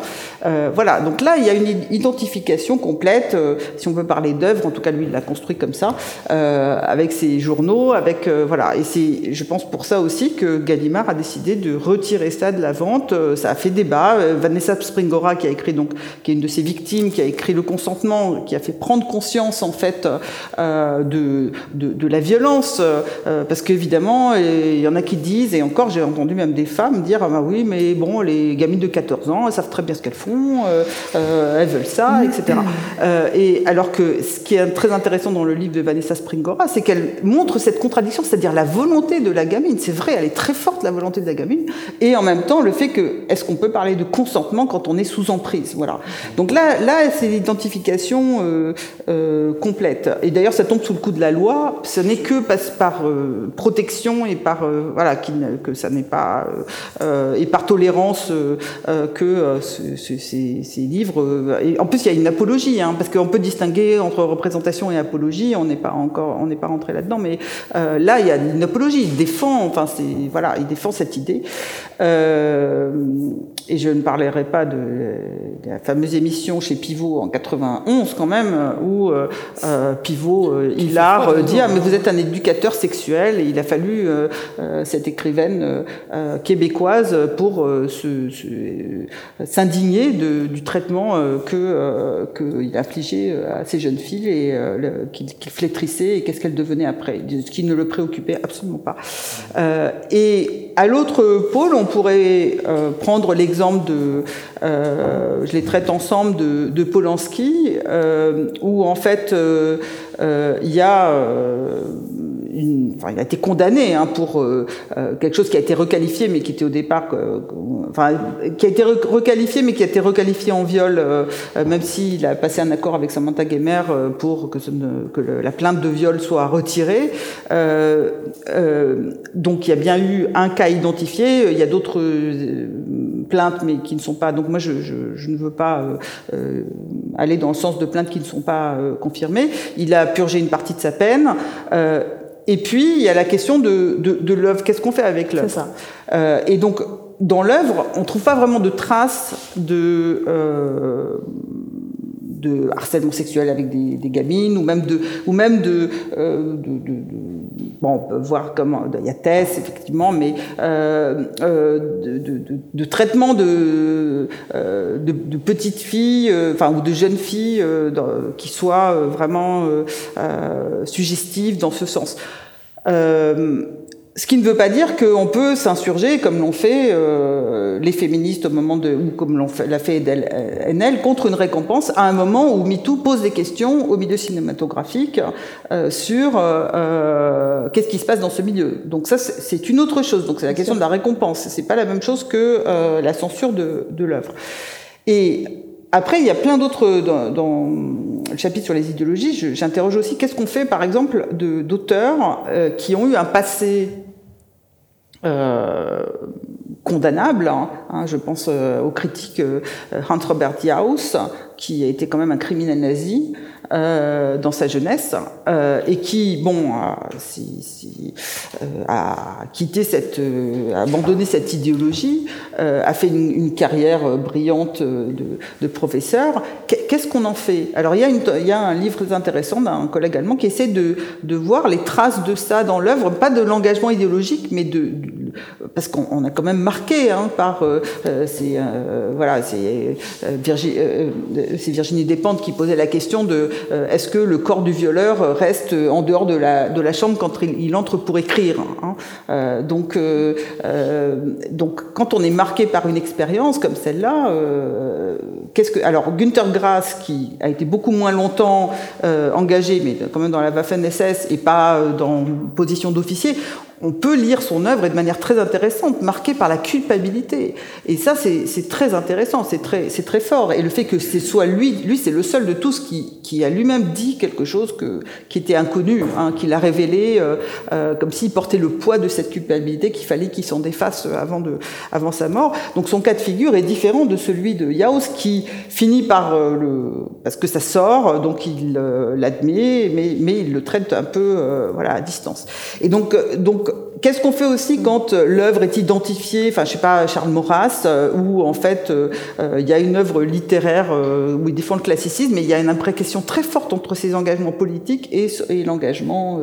voilà. Donc là, il y a une identification complète euh, si on veut parler d'œuvre, en tout cas lui il l'a construit comme ça, euh, avec ses journaux, avec euh, voilà. Et c'est, je pense pour ça aussi que Gallimard a décidé de retirer ça de la vente. ça a fait débat. Vanessa Springora qui a écrit donc, qui est une de ses victimes, qui a écrit le consentement, qui a fait prendre conscience en fait de, la violence, parce qu'évidemment il y en a qui disent et encore j'ai entendu même des femmes dire ah bah oui mais bon les gamines de 14 ans elles savent très bien ce qu'elles font, elles veulent ça, etc. Euh, et alors que ce qui est très intéressant dans le livre de Vanessa Springora, c'est qu'elle montre cette contradiction, c'est-à-dire la volonté de la gamine. C'est vrai, elle est très forte la volonté de la gamine, et en même temps le fait que est-ce qu'on peut parler de consentement quand on est sous emprise, voilà. Donc là, là, c'est l'identification euh, euh, complète. Et d'ailleurs, ça tombe sous le coup de la loi. Ce n'est que passe par euh, protection et par voilà que ça n'est pas et par tolérance que ces, livres. en plus, il y a une apologie. Hein, Hein, parce qu'on peut distinguer entre représentation et apologie. On n'est pas encore, on n'est pas rentré là-dedans, mais euh, là, il y a une apologie. Il défend, enfin, c'est voilà, il défend cette idée. Euh, et je ne parlerai pas de, de, la fameuse émission chez Pivot en 91 quand même, où euh, euh Pivot, euh, Hilar, dit ah mais vous êtes un éducateur sexuel et il a fallu cette écrivaine québécoise pour s'indigner du traitement que qu'il infligeait à ces jeunes filles et qu'il flétrissait et qu'est-ce qu'elles devenaient après, ce qui ne le préoccupait absolument pas. et à l'autre pôle, on pourrait prendre l'exemple de, euh, je les traite ensemble, de, de Polanski, euh, où en fait euh, il y a une, enfin, il a été condamné hein, pour quelque chose qui a été requalifié, mais qui était au départ, enfin, qui a été requalifié, mais qui a été requalifié en viol, euh, même s'il a passé un accord avec Samantha Gemer pour que, la plainte de viol soit retirée. donc, il y a bien eu un cas identifié. Il y a d'autres plaintes, mais qui ne sont pas. Donc moi, je, je, je ne veux pas euh, euh, aller dans le sens de plaintes qui ne sont pas euh, confirmées. Il a purgé une partie de sa peine. Euh, et puis il y a la question de, de, de l'œuvre. Qu'est-ce qu'on fait avec l'œuvre? Et donc dans l'œuvre, on trouve pas vraiment de traces de de harcèlement sexuel avec des, des, gamines ou même de ou même de, euh, de, de, de bon on peut voir comment il y a Tess effectivement mais euh, euh, de, de, traitement de, euh, de, petites filles euh, enfin ou de jeunes filles euh, qui soient vraiment suggestives dans ce sens ce qui ne veut pas dire qu'on peut s'insurger comme l'ont fait euh, les féministes au moment de, ou comme l'ont fait, l'a fait NL, contre une récompense à un moment où MeToo pose des questions au milieu cinématographique euh, sur euh, qu'est-ce qui se passe dans ce milieu. Donc ça, c'est une autre chose. Donc c'est la question de la récompense. C'est pas la même chose que la censure de, de l'œuvre. Et après, il y a plein d'autres dans, le chapitre sur les idéologies. J'interroge aussi qu'est-ce qu'on fait, par exemple, d'auteurs qui ont eu un passé euh, condamnable. Hein, hein, je pense euh, aux critiques euh, Hans Robert Jauss, qui a été quand même un criminel nazi, euh, dans sa jeunesse euh, et qui, bon, a, si, si, euh, a quitté cette, euh, a abandonné cette idéologie, euh, a fait une, une carrière brillante de, de professeur. Qu'est-ce qu'on en fait? Alors il y, a y a un livre très intéressant d'un collègue allemand qui essaie de, de voir les traces de ça dans l'œuvre, pas de l'engagement idéologique, mais de parce qu'on a quand même marqué hein, par euh, c'est voilà c'est Virginie, Despentes qui posait la question de euh, est-ce que le corps du violeur reste en dehors de la, de la chambre quand il, entre pour écrire hein. Euh, donc, euh, donc, quand on est marqué par une expérience comme celle-là, qu'est-ce que alors Günther Grass qui a été beaucoup moins longtemps engagé, mais quand même dans la Waffen-SS et pas dans position d'officier, on peut lire son œuvre et de manière très intéressante, marquée par la culpabilité. Et ça, c'est très intéressant, c'est très, très fort. Et le fait que ce soit lui, lui, c'est le seul de tous qui, qui a lui-même dit quelque chose que, qui était inconnu, hein, qu'il a révélé euh, euh, comme s'il portait le poids de cette culpabilité qu'il fallait qu'il s'en défasse avant, de, avant sa mort. Donc son cas de figure est différent de celui de Yaos qui finit par euh, le... parce que ça sort, donc il euh, l'admet, mais, mais il le traite un peu euh, voilà, à distance. Et donc, donc qu'est-ce qu'on fait aussi quand euh, l'œuvre est identifiée, enfin je sais pas, Charles Maurras, euh, où en fait euh, il y a une œuvre littéraire où il défend le classicisme, mais il y a une imprécation très forte entre ses engagements politiques et, l'engagement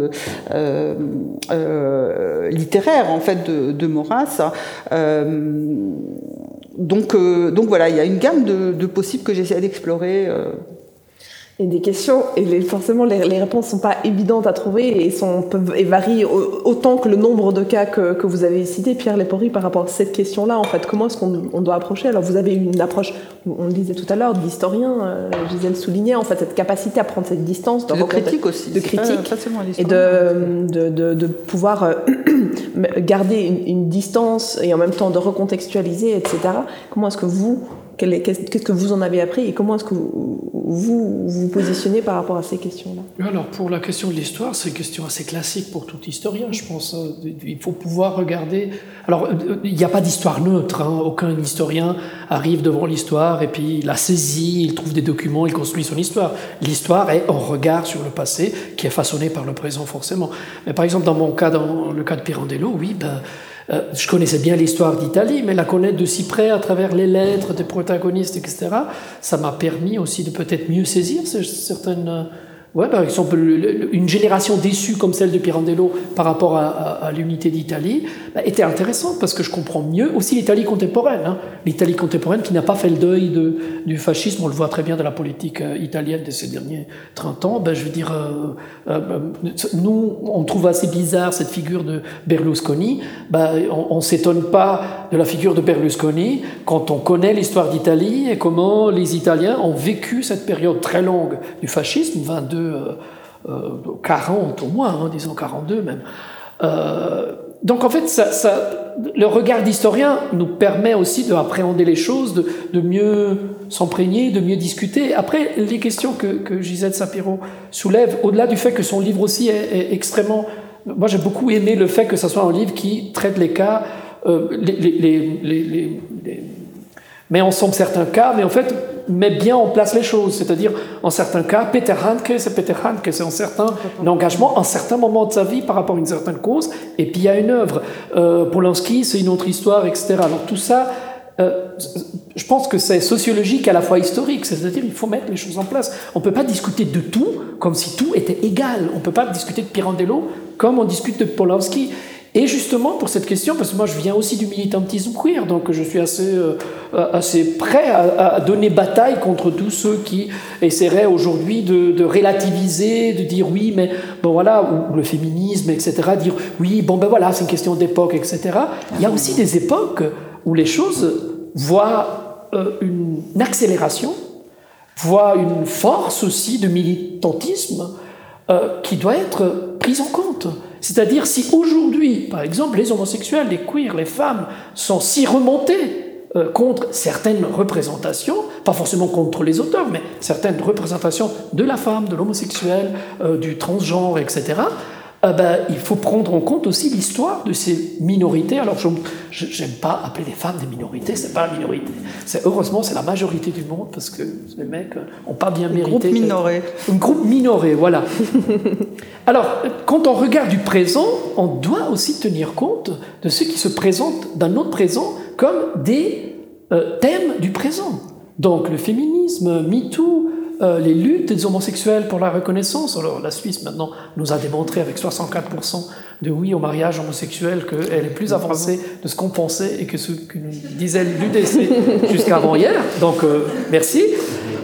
littéraire en fait de, Maurras. donc, voilà, il y a une gamme de possibles que j'essaie d'explorer et des questions, et les, forcément les, les réponses sont pas évidentes à trouver et, sont, peuvent, et varient autant que le nombre de cas que, que vous avez cité, Pierre Lepory, par rapport à cette question-là. En fait, comment est-ce qu'on on doit approcher? Alors, vous avez une approche, on le disait tout à l'heure, d'historien, euh, Gisèle soulignait, en fait, cette capacité à prendre cette distance. De, de critique aussi. De critique. Pas, pas et de, de, de, de, pouvoir euh, garder une, une distance et en même temps de recontextualiser, etc. Comment est-ce que vous, Qu'est-ce que vous en avez appris et comment est-ce que vous, vous positionnez par rapport à ces questions-là? Alors, pour la question de l'histoire, c'est une question assez classique pour tout historien, je pense. Hein. Il faut pouvoir regarder. Alors, il n'y a pas d'histoire neutre. Hein. Aucun historien arrive devant l'histoire et puis il la saisit, il trouve des documents, il construit son histoire. L'histoire est un regard sur le passé qui est façonné par le présent, forcément. Mais par exemple, dans mon cas, dans le cas de Pirandello, oui, ben. Euh, je connaissais bien l'histoire d'Italie, mais la connaître de si près à travers les lettres des protagonistes, etc., ça m'a permis aussi de peut-être mieux saisir certaines Ouais, par exemple, une génération déçue comme celle de Pirandello par rapport à, l'unité d'Italie bah, était intéressante parce que je comprends mieux aussi l'Italie contemporaine. Hein. L'Italie contemporaine qui n'a pas fait le deuil de, du fascisme, on le voit très bien de la politique euh, italienne de ces derniers 30 ans. Ben, je veux dire, euh, euh, nous, on trouve assez bizarre cette figure de Berlusconi. Ben, on ne s'étonne pas de la figure de Berlusconi quand on connaît l'histoire d'Italie et comment les Italiens ont vécu cette période très longue du fascisme, 22 40 au moins, hein, disons 42 même. Euh, donc en fait, ça, le regard d'historien nous permet aussi d'appréhender les choses, de, de mieux s'imprégner, de mieux discuter. Après, les questions que, que Gisèle Sapiro soulève, au-delà du fait que son livre aussi est, extrêmement... Moi, j'ai beaucoup aimé le fait que ce soit un livre qui traite les cas, euh, les met ensemble certains cas, mais en fait met bien en place les choses. C'est-à-dire, en certains cas, Peter Handke, c'est Peter Handke, c'est un certain engagement, en certain moment de sa vie par rapport à une certaine cause, et puis il y a une œuvre. Euh, Polanski, c'est une autre histoire, etc. Alors tout ça, euh, je pense que c'est sociologique à la fois historique, c'est-à-dire il faut mettre les choses en place. On ne peut pas discuter de tout comme si tout était égal. On ne peut pas discuter de Pirandello comme on discute de Polanski. Et justement, pour cette question, parce que moi je viens aussi du militantisme queer, donc je suis assez, euh, assez prêt à, donner bataille contre tous ceux qui essaieraient aujourd'hui de, relativiser, de dire oui, mais bon voilà, ou, le féminisme, etc., dire oui, bon ben voilà, c'est une question d'époque, etc. Il y a aussi des époques où les choses voient euh, une accélération, voient une force aussi de militantisme euh, qui doit être prise en compte. C'est-à-dire si aujourd'hui, par exemple, les homosexuels, les queers, les femmes sont si remontés euh, contre certaines représentations, pas forcément contre les auteurs, mais certaines représentations de la femme, de l'homosexuel, euh, du transgenre, etc., euh, ben, il faut prendre en compte aussi l'histoire de ces minorités. Alors, je n'aime pas appeler les femmes des minorités, c'est pas la minorité. Heureusement, c'est la majorité du monde parce que les mecs n'ont pas bien mérité. Un groupe minoré. Un groupe minoré, voilà. Alors, quand on regarde du présent, on doit aussi tenir compte de ceux qui se présentent dans notre présent comme des euh, thèmes du présent. Donc, le féminisme, MeToo, euh, les luttes des homosexuels pour la reconnaissance. Alors la Suisse maintenant nous a démontré avec 64% de oui au mariage homosexuel qu'elle est plus avancée de ce qu'on pensait et que ce que nous disait l'UDC jusqu'avant hier. Donc euh, merci.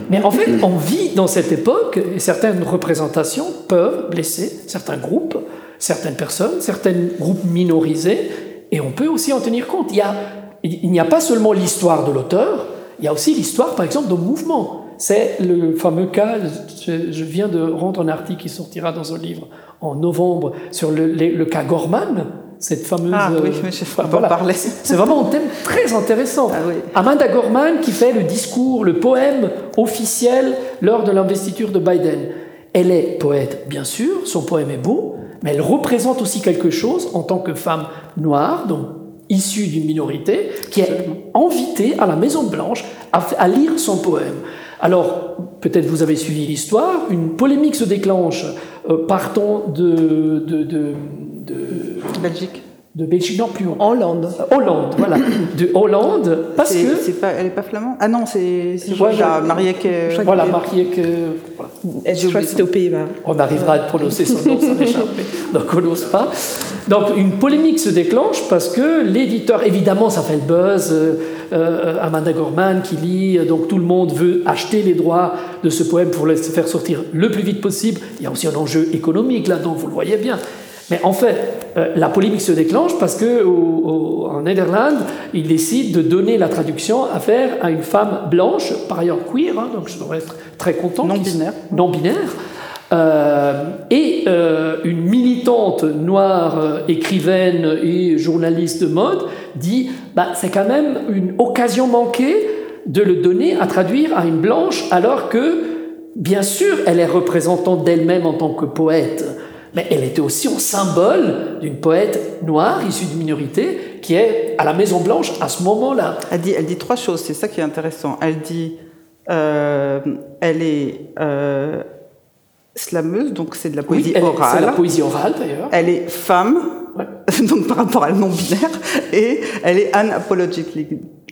Mais en fait, on vit dans cette époque et certaines représentations peuvent blesser certains groupes, certaines personnes, certains groupes minorisés, et on peut aussi en tenir compte. Il, y a, il n'y a pas seulement l'histoire de l'auteur, il y a aussi l'histoire, par exemple, de mouvements. C'est le fameux cas, je, viens de rendre un article qui sortira dans un livre en novembre sur le, cas Gorman, cette fameuse... Ah oui, mais je pas voilà. parler. C'est vraiment un thème très intéressant. Ah, oui. Amanda Gorman qui fait le discours, le poème officiel lors de l'investiture de Biden. Elle est poète, bien sûr, son poème est beau, mais elle représente aussi quelque chose en tant que femme noire, donc issue d'une minorité, qui est invitée à la Maison Blanche à lire son poème. Alors, peut-être vous avez suivi l'histoire, une polémique se déclenche euh, partant de, de, de, de Belgique de Belgique, non plus Hollande. Euh, Hollande, voilà. De Hollande, parce que. Pas, elle n'est pas flamande? Ah non, c'est. Voilà, Marieke. Voilà, Marieke. Voilà. Je crois que c'était aux Pays-Bas. On arrivera à prononcer son nom sans échapper. Donc on n'ose pas. Donc une polémique se déclenche parce que l'éditeur, évidemment, ça fait le buzz. Euh, Amanda Gorman qui lit, donc tout le monde veut acheter les droits de ce poème pour le faire sortir le plus vite possible. Il y a aussi un enjeu économique là-dedans, vous le voyez bien. Mais en fait, euh, la polémique se déclenche parce que en Néderlande, ils décident de donner la traduction à faire à une femme blanche, par ailleurs queer, hein, donc je devrais être très content. Non binaire. Non binaire. Euh, et euh, une militante noire, écrivaine et journaliste de mode dit bah, c'est quand même une occasion manquée de le donner à traduire à une blanche alors que, bien sûr, elle est représentante d'elle-même en tant que poète mais elle était aussi un symbole d'une poète noire issue d'une minorité qui est à la Maison Blanche à ce moment-là. Elle dit, elle dit trois choses, c'est ça qui est intéressant. Elle dit, euh, elle est euh, slameuse, donc c'est de la poésie orale. C'est la poésie orale d'ailleurs. Elle est femme, donc par rapport à le non binaire, et elle est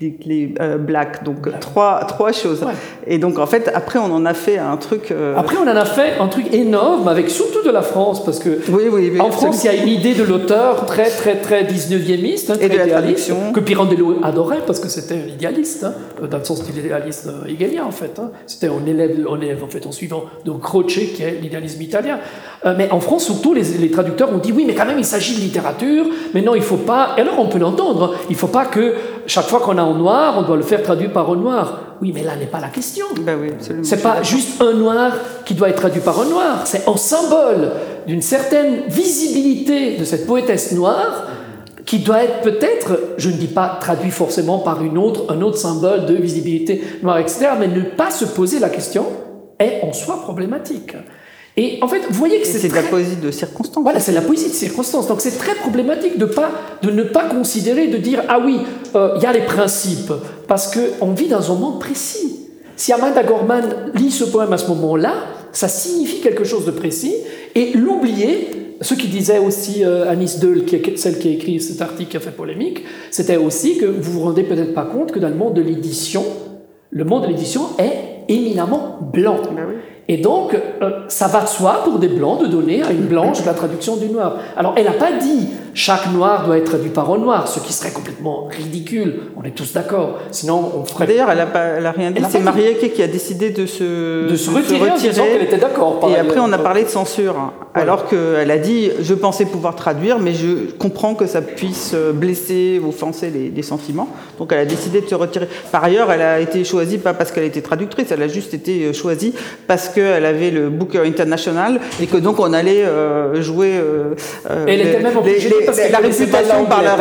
unapologetically euh, black. Donc trois trois choses. Et donc en fait après on en a fait un truc. Euh, après on en a fait un truc énorme avec surtout de la France parce que oui, oui, en France il y a une idée de l'auteur très très très 19e hein, et de la traduction que Pirandello adorait parce que c'était un idéaliste hein, dans le sens d'idéaliste hegelien en fait. Hein. C'était un élève un élève en fait en suivant de Croce qui est l'idéalisme italien. Euh, mais en France surtout les, les traducteurs ont dit oui mais quand même il s'agit de littérature mais non il faut pas et alors on peut l'entendre il faut pas que chaque fois qu'on a un noir, on doit le faire traduire par un noir. Oui, mais là n'est pas la question. Ben oui, c'est pas juste un noir qui doit être traduit par un noir, c'est un symbole d'une certaine visibilité de cette poétesse noire qui doit être peut-être, je ne dis pas traduit forcément par une autre, un autre symbole de visibilité noire, etc., mais ne pas se poser la question est en soi problématique. Et en fait, vous voyez que c'est de la poésie de circonstance. Voilà, c'est la poésie de circonstance. Donc c'est très problématique de, pas, de ne pas considérer, de dire ah oui, euh, il y a les principes, parce qu'on vit dans un monde précis. Si Amanda Gorman lit ce poème à ce moment-là, ça signifie quelque chose de précis, et l'oublier, ce qui disait aussi euh, Anis Deul, qui est celle qui a écrit cet article qui a fait polémique, c'était aussi que vous vous rendez peut-être pas compte que dans le monde de l'édition, le monde de l'édition est éminemment blanc. Ben oui. Et donc, euh, ça va de soi pour des blancs de donner à une blanche la traduction du noir. Alors, elle n'a pas dit chaque noir doit être traduit par un noir, ce qui serait complètement ridicule. On est tous d'accord. Sinon, on ferait. D'ailleurs, elle n'a a rien dit. C'est Marieke qui a décidé de se, de se retirer, qu'elle était d'accord. Et après, on a parlé de censure. Alors qu'elle a dit Je pensais pouvoir traduire, mais je comprends que ça puisse blesser, offenser les, les sentiments. Donc, elle a décidé de se retirer. Par ailleurs, elle a été choisie pas parce qu'elle était traductrice, elle a juste été choisie parce qu'elle avait le Booker International et que donc on allait euh, jouer. Euh, euh, elle était même obligée parce qu'elle la réputation par la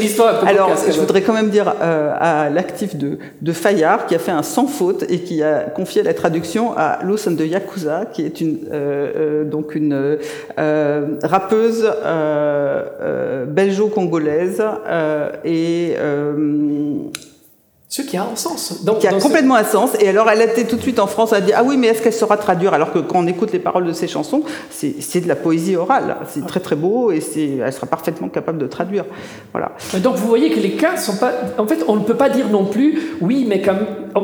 l'histoire. Alors, je voudrais quand même dire à l'actif de, de Fayard qui a fait un sans faute et qui a confié la traduction à Luz de Yakuza, qui est une donc une rappeuse belgeo-congolaise et ce qui a un sens. qui a complètement un sens. Et alors, elle a été tout de suite en France, elle a dit Ah oui, mais est-ce qu'elle saura traduire? Alors que quand on écoute les paroles de ses chansons, c'est de la poésie orale. C'est très très beau et elle sera parfaitement capable de traduire. Voilà. Donc vous voyez que les cas sont pas. En fait, on ne peut pas dire non plus Oui, mais comme.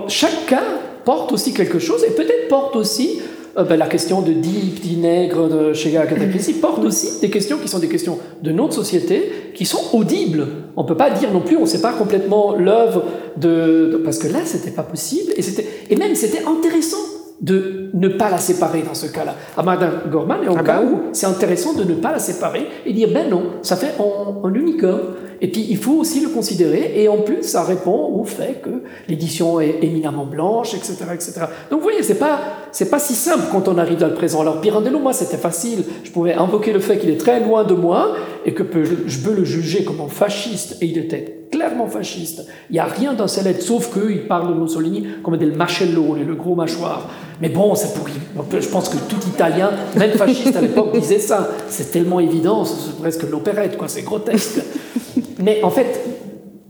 Chaque cas porte aussi quelque chose et peut-être porte aussi euh, ben, la question de dit, petit nègre de chez Cataclysme porte aussi des questions qui sont des questions de notre société, qui sont audibles. On ne peut pas dire non plus, on ne sait pas complètement l'œuvre de, Parce que là, c'était pas possible, et, et même c'était intéressant de ne pas la séparer dans ce cas-là. À Madame Gorman, et au ah cas bah où, c'est intéressant de ne pas la séparer et dire ben non, ça fait en, en unicorn. Et puis il faut aussi le considérer, et en plus ça répond au fait que l'édition est éminemment blanche, etc. etc. Donc vous voyez, c'est pas, c'est pas si simple quand on arrive dans le présent. Alors Pirandello, moi c'était facile, je pouvais invoquer le fait qu'il est très loin de moi, et que je peux le juger comme un fasciste, et il était clairement fasciste. Il n'y a rien dans ses lettres, sauf qu'il parle de Mussolini comme des macello, le gros mâchoire. Mais bon, c'est pourri. Je pense que tout Italien, même fasciste à l'époque, disait ça. C'est tellement évident, c'est presque l'opérette, quoi. C'est grotesque. Mais en fait,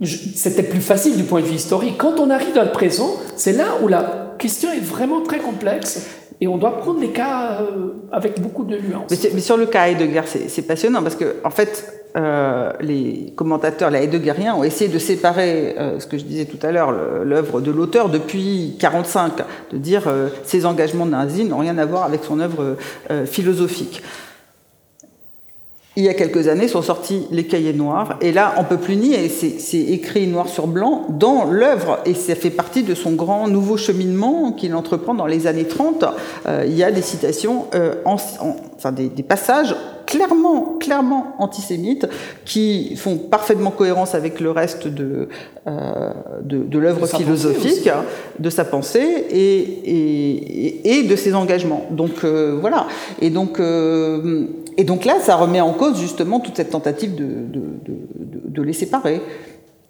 c'était plus facile du point de vue historique. Quand on arrive dans le présent, c'est là où la question est vraiment très complexe. Et on doit prendre des cas euh, avec beaucoup de nuances. Mais, sur le cas Heidegger, c'est passionnant parce que, en fait, euh, les commentateurs, les Heideggeriens, ont essayé de séparer euh, ce que je disais tout à l'heure, l'œuvre de l'auteur depuis 45, de dire ses engagements nazis n'ont rien à voir avec son œuvre philosophique il y a quelques années sont sortis les cahiers noirs. Et là, on peut plus nier, c'est écrit noir sur blanc dans l'œuvre. Et ça fait partie de son grand nouveau cheminement qu'il entreprend dans les années 30. Euh, il y a des citations, euh, enfin des, passages clairement, clairement antisémites qui font parfaitement cohérence avec le reste de, euh, de, l'œuvre philosophique, de sa pensée et, et, et, de ses engagements. Donc voilà. Et donc et donc là, ça remet en cause justement toute cette tentative de, de, de, de les séparer.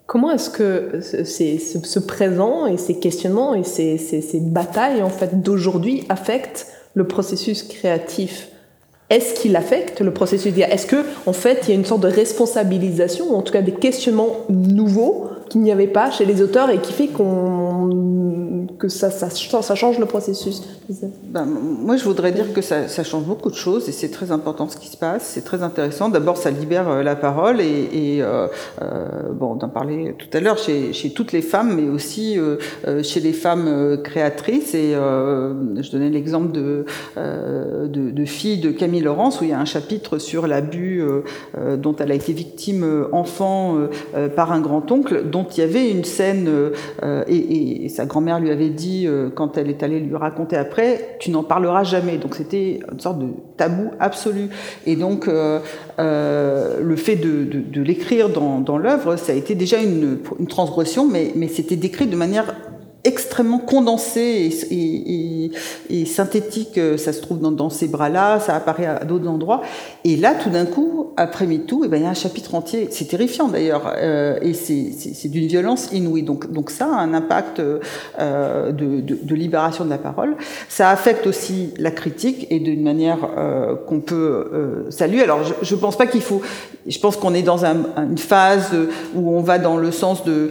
Comment est-ce que ce, présent et ces questionnements et ces, ces, ces batailles en fait d'aujourd'hui affectent le processus créatif Est-ce qu'il affecte le processus Est-ce que en fait il y a une sorte de responsabilisation ou en tout cas des questionnements nouveaux qu'il n'y avait pas chez les auteurs et qui fait qu'on que ça, ça, change le processus ben, Moi, je voudrais dire que ça, change beaucoup de choses et c'est très important ce qui se passe. C'est très intéressant. D'abord, ça libère euh, la parole et, euh, euh, bon, d'en parler tout à l'heure chez, toutes les femmes, mais aussi chez les femmes créatrices. Et je donnais l'exemple de, de Fille de Camille Laurence où il y a un chapitre sur l'abus dont elle a été victime enfant par un grand-oncle il y avait une scène, euh, et, sa grand-mère lui avait dit, euh, quand elle est allée lui raconter après, tu n'en parleras jamais. Donc c'était une sorte de tabou absolu. Et donc euh, le fait de, l'écrire dans, l'œuvre, ça a été déjà une, transgression, mais c'était décrit de manière extrêmement condensé et, synthétique, euh, ça se trouve dans, ces bras-là, ça apparaît à d'autres endroits. Et là, tout d'un coup, après MeToo, eh ben, il y a un chapitre entier, c'est terrifiant d'ailleurs, euh, et c'est d'une violence inouïe. Donc, donc ça a un impact euh, de, libération de la parole. Ça affecte aussi la critique, et d'une manière qu'on peut saluer. Alors, je ne pense pas qu'il faut... Je pense qu'on est dans un, une phase où on va dans le sens de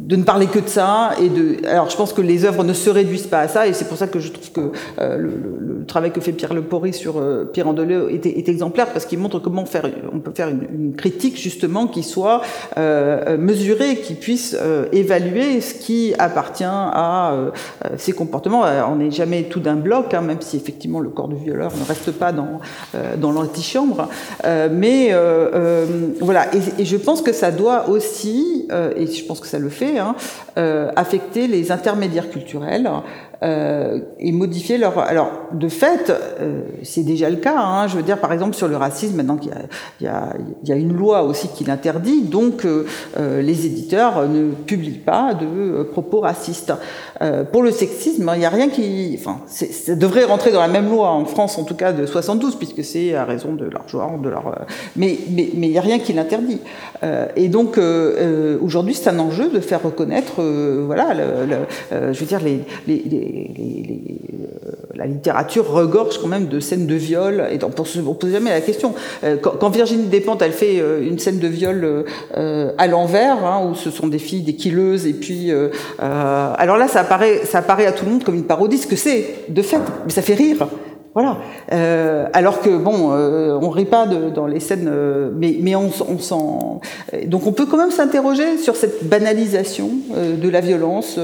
de ne parler que de ça. Et de, alors je pense que les œuvres ne se réduisent pas à ça, et c'est pour ça que je trouve que euh, le, travail que fait Pierre Lepori sur euh, Pierre Andeleu est, exemplaire parce qu'il montre comment faire, on peut faire une, critique justement qui soit euh, mesurée, qui puisse évaluer ce qui appartient à ces comportements. on n'est jamais tout d'un bloc, hein, même si effectivement le corps du violeur ne reste pas dans l'antichambre, mais voilà. Et, je pense que ça doit aussi, et je pense que ça le fait, hein, affecter les intermédiaires culturels euh, et modifier leur. Alors, de fait, euh, c'est déjà le cas. Hein, je veux dire, par exemple, sur le racisme, maintenant qu'il y, y, y, a une loi aussi qui l'interdit, donc euh, les éditeurs ne publient pas de propos racistes. pour le sexisme, il n'y a rien qui. Enfin, ça devrait rentrer dans la même loi en France, en tout cas de 72, puisque c'est à raison de leur genre, de leur. mais mais mais il n'y a rien qui l'interdit. et donc aujourd'hui, c'est un enjeu de faire reconnaître, voilà, le, le, je veux dire les, les, les euh, la littérature regorge quand même de scènes de viol. Et on pose jamais la question. Euh, quand, Virginie Despentes, elle fait euh, une scène de viol à l'envers, hein, où ce sont des filles, des killeuses, et puis... alors là, ça apparaît, ça apparaît à tout le monde comme une parodie, ce que c'est, de fait, mais ça fait rire. Voilà. Euh, alors que bon, euh, on rit pas de, dans les scènes, euh, mais, mais on, on s'en. Donc on peut quand même s'interroger sur cette banalisation euh, de la violence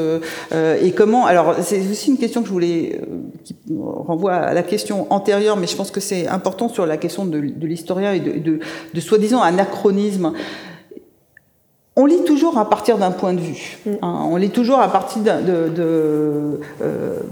et comment. Alors c'est aussi une question que je voulais, qui renvoie à la question antérieure, mais je pense que c'est important sur la question de, de l'historien et de, de, de soi-disant anachronisme on lit toujours à partir d'un point de vue. Mm. Hein, on lit toujours à partir euh,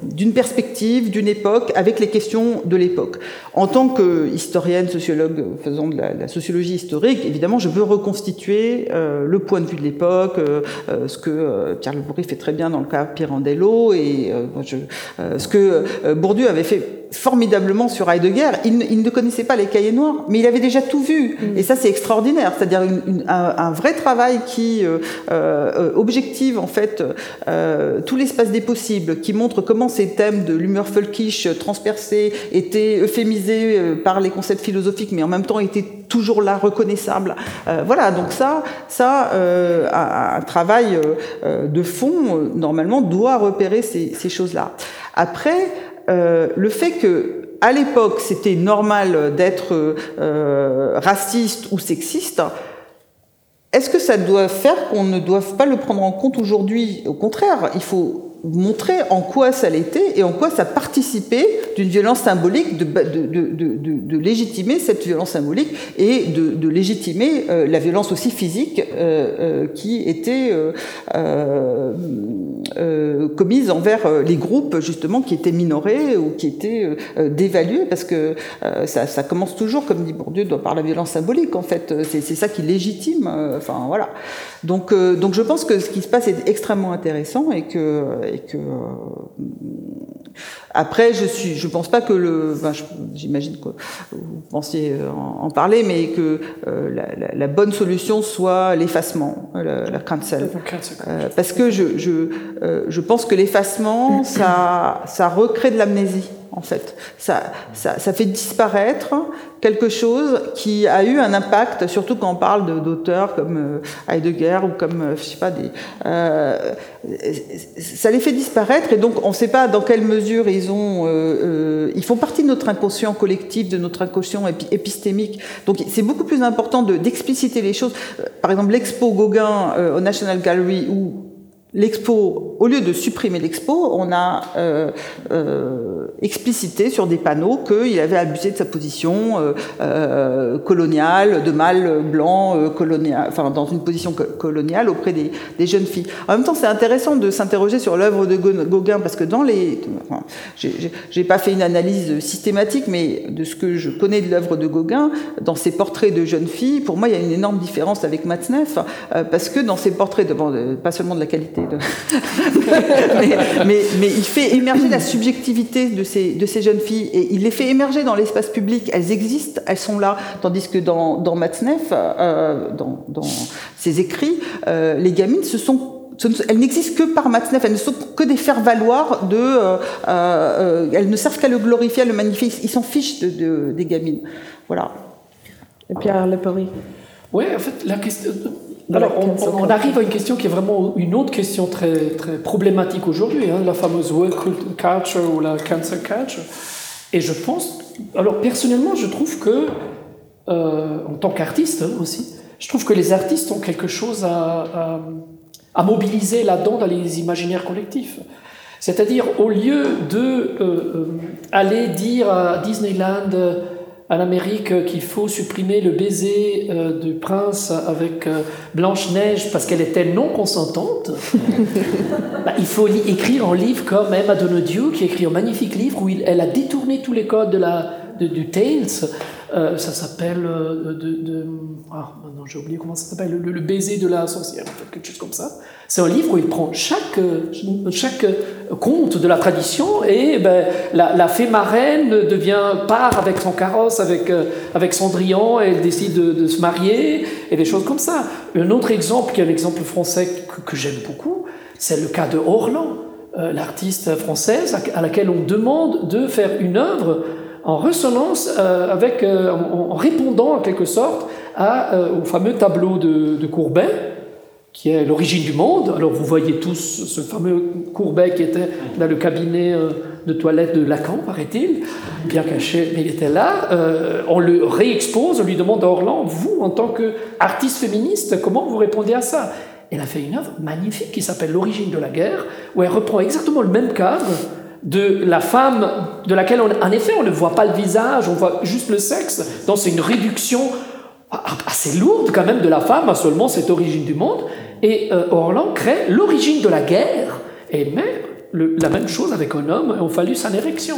d'une perspective, d'une époque, avec les questions de l'époque. En tant que historienne, sociologue faisant de la, sociologie historique, évidemment, je veux reconstituer euh, le point de vue de l'époque, euh, ce que Pierre Le fait très bien dans le cas Pirandello, et ce que Bourdieu avait fait formidablement sur Heidegger. Il, il, ne connaissait pas les cahiers noirs, mais il avait déjà tout vu. Mm. Et ça, c'est extraordinaire. C'est-à-dire un, un, vrai travail qui euh, euh, objective en fait euh, tout l'espace des possibles, qui montre comment ces thèmes de l'humeur folkish transpercés étaient euphémisés par les concepts philosophiques, mais en même temps étaient toujours là, reconnaissables. Voilà. Donc ça, ça, un, travail de fond normalement doit repérer ces, choses-là. Après. Le fait que à l'époque c'était normal d'être raciste ou sexiste, est-ce que ça doit faire qu'on ne doive pas le prendre en compte aujourd'hui? Au contraire, il faut montrer en quoi ça l'était et en quoi ça participait d'une violence symbolique, de, légitimer cette violence symbolique et de, légitimer euh, la violence aussi physique euh, euh, qui était commise envers les groupes justement qui étaient minorés ou qui étaient dévalués parce que ça, commence toujours, comme dit Bourdieu, par la violence symbolique en fait. C'est ça qui légitime. Voilà. Donc, donc je pense que ce qui se passe est extrêmement intéressant et que et que euh, après, je suis, je pense pas que le, j'imagine que vous pensiez euh, en, parler, mais que euh, la, la, bonne solution soit l'effacement, la, la, cancel, parce que je, je, je pense que l'effacement, ça, ça recrée de l'amnésie en fait. Ça, ça, ça, fait disparaître quelque chose qui a eu un impact, surtout quand on parle d'auteurs comme euh, Heidegger ou comme, euh, je sais pas, des, euh, ça les fait disparaître et donc on ne sait pas dans quelle mesure ils ont, euh, ils font partie de notre inconscient collectif, de notre inconscient épistémique. Donc c'est beaucoup plus important d'expliciter les choses. Par exemple, l'expo Gauguin au National Gallery où l'expo, au lieu de supprimer l'expo, on a euh, euh, explicité sur des panneaux qu'il avait abusé de sa position euh, euh coloniale, de mâle blanc, euh, colonial, enfin dans une position coloniale auprès des, jeunes filles. En même temps, c'est intéressant de s'interroger sur l'œuvre de Gauguin parce que dans les, enfin, j'ai pas fait une analyse systématique, mais de ce que je connais de l'œuvre de Gauguin, dans ses portraits de jeunes filles, pour moi, il y a une énorme différence avec Matzneff parce que dans ses portraits, pas seulement de la qualité mais, mais, il fait émerger la subjectivité de ces, de ces jeunes filles et il les fait émerger dans l'espace public. Elles existent, elles sont là. Tandis que dans, dans Matzneff, euh, dans, dans, ses écrits, euh, les gamines, ce sont elles n'existent que par Matzneff, elles ne sont que des faire-valoir de. Euh, euh, elles ne servent qu'à le glorifier, à le magnifier. Ils s'en fichent de, de, des gamines. Voilà. Et Pierre Le Oui, en fait, la question, Alors, on, arrive à une question qui est vraiment une autre question très, très problématique aujourd'hui, hein, la fameuse work culture ou la cancer culture. Et je pense, alors personnellement, je trouve que, euh, en tant qu'artiste aussi, je trouve que les artistes ont quelque chose à, à, mobiliser là-dedans dans les imaginaires collectifs. C'est-à-dire, au lieu de euh, euh, aller dire à Disneyland, à l'Amérique qu'il faut supprimer le baiser euh, du prince avec euh, Blanche-Neige parce qu'elle était non consentante, bah, il faut écrire un livre comme Emma Donoghue qui écrit un magnifique livre où elle a détourné tous les codes de la, du Tales. euh, ça s'appelle. Euh, de, ah, non, j'ai oublié comment ça s'appelle. Le, baiser de la sorcière, quelque chose comme ça. C'est un livre où il prend chaque, euh, chaque conte de la tradition et ben, la, fée marraine devient part avec son carrosse, avec, avec Cendrillon, elle décide de, se marier et des choses comme ça. Un autre exemple, qui est un exemple français que, que j'aime beaucoup, c'est le cas de Orlan. l'artiste française à laquelle on demande de faire une œuvre en résonance euh, avec, euh, en, répondant en quelque sorte euh, au fameux tableau de, de, Courbet, qui est l'origine du monde. Alors vous voyez tous ce fameux Courbet qui était dans le cabinet de toilette de Lacan, paraît-il, bien caché, mais il était là. on le réexpose, on lui demande à Orlan, vous, en tant qu'artiste féministe, comment vous répondez à ça? Elle a fait une œuvre magnifique qui s'appelle L'origine de la guerre, où elle reprend exactement le même cadre de la femme de laquelle, en effet, on ne voit pas le visage, on voit juste le sexe. Donc c'est une réduction assez lourde quand même de la femme à seulement cette origine du monde. Et euh, Orlan crée l'origine de la guerre et met la même chose avec un homme, on fallu sa érection.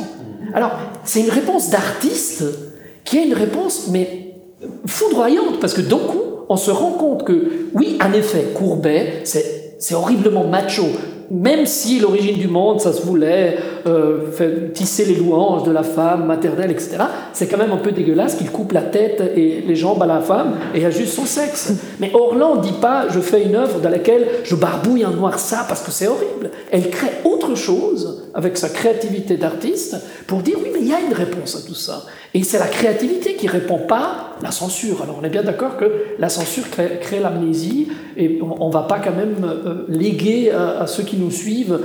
Alors c'est une réponse d'artiste qui est une réponse mais foudroyante parce que d'un coup on se rend compte que oui, en effet, Courbet, c'est horriblement macho même si l'origine du monde, ça se voulait euh, tisser les louanges de la femme maternelle, etc., c'est quand même un peu dégueulasse qu'il coupe la tête et les jambes à la femme et ajuste son sexe. Mais Orlan ne dit pas je fais une œuvre dans laquelle je barbouille en noir ça parce que c'est horrible. Elle crée autre chose avec sa créativité d'artiste pour dire oui, mais il y a une réponse à tout ça. Et c'est la créativité qui répond pas la censure. Alors on est bien d'accord que la censure crée, l'amnésie et on ne va pas quand même euh, léguer à, ceux qui nous suivent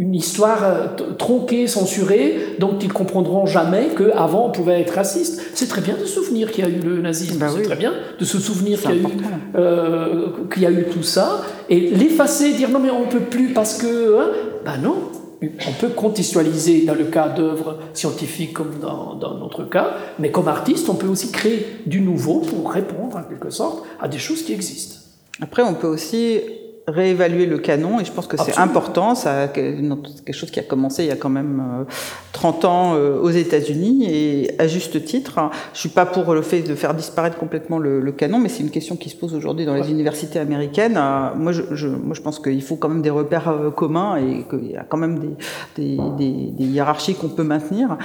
une histoire euh, tronquée, censurée, dont ils comprendront jamais qu'avant on pouvait être raciste. C'est très bien de se souvenir qu'il y a eu le nazisme, ben c'est très bien de se souvenir qu'il y, euh, y, a eu tout ça, et l'effacer, dire non mais on ne peut plus parce que... Hein, ben non, on peut contextualiser dans le cas d'œuvres scientifiques comme dans, dans, notre cas, mais comme artiste, on peut aussi créer du nouveau pour répondre en quelque sorte à des choses qui existent. Après, on peut aussi réévaluer le canon et je pense que c'est important. Ça, quelque chose qui a commencé il y a quand même 30 euh, ans euh, aux États-Unis et à juste titre. Hein. Je suis pas pour le fait de faire disparaître complètement le, canon, mais c'est une question qui se pose aujourd'hui dans les universités américaines. Euh, moi, je, je, moi, je pense qu'il faut quand même des repères communs et qu'il y a quand même des, des, des, des hiérarchies qu'on peut maintenir.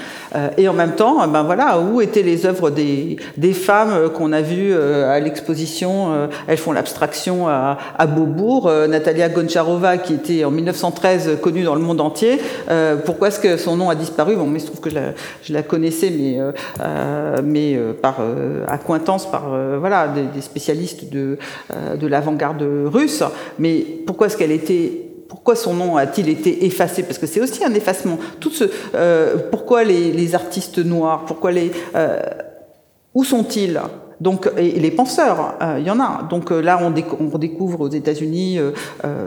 Et en même temps, ben voilà, où étaient les œuvres des, des femmes qu'on a vues à l'exposition Elles font l'abstraction à, à Beaubourg euh, Natalia Goncharova, qui était en 1913 connue dans le monde entier. Euh, pourquoi est-ce que son nom a disparu? Bon, mais je trouve que je la, connaissais, mais, euh, mais par accointance, par voilà, des, spécialistes de, de l'avant-garde russe. Mais pourquoi est-ce qu'elle était pourquoi son nom a-t-il été effacé? Parce que c'est aussi un effacement. Tout ce, pourquoi les, les, artistes noirs? Pourquoi les Où sont-ils? Donc, et, les penseurs, euh, il y en a. Donc euh, là, on, on, découvre aux États-Unis, euh,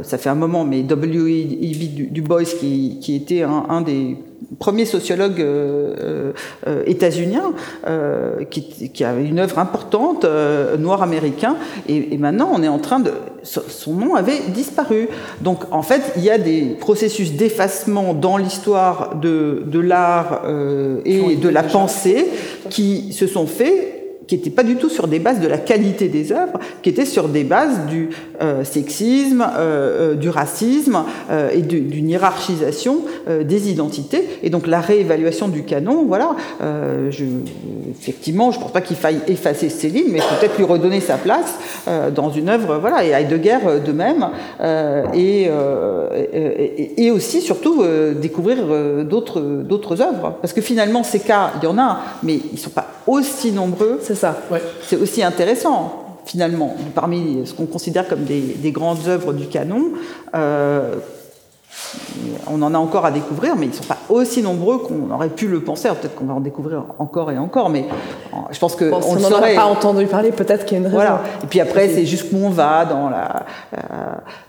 ça fait un moment, mais W.E.B. Du, Bois, qui, qui était un, un, des premiers sociologues états-uniens, qui, qui, avait une œuvre importante, noir américain, et, et, maintenant, on est en train de... Son nom avait disparu. Donc, en fait, il y a des processus d'effacement dans l'histoire de, de l'art et de la pensée qui se sont faits qui n'était pas du tout sur des bases de la qualité des œuvres, qui était sur des bases du euh, sexisme, euh, euh, du racisme et d'une hiérarchisation des identités. Et donc la réévaluation du canon, voilà, je, effectivement, je ne pense pas qu'il faille effacer Céline, mais peut-être lui redonner sa place dans une œuvre, voilà, et Heidegger de même, et, et, et, aussi, surtout, découvrir d'autres œuvres. Parce que finalement, ces cas, il y en a, mais ils ne sont pas aussi nombreux ça. C'est aussi intéressant. finalement, parmi ce qu'on considère comme des, des, grandes œuvres du canon, euh, on en a encore à découvrir, mais ils ne sont pas aussi nombreux qu'on aurait pu le penser. Peut-être qu'on va en découvrir encore et encore, mais je pense que bon, on n'en aurait pas entendu parler. Peut-être qu'il y a une raison. Voilà. Et puis après, c'est jusqu'où on va dans la. Euh,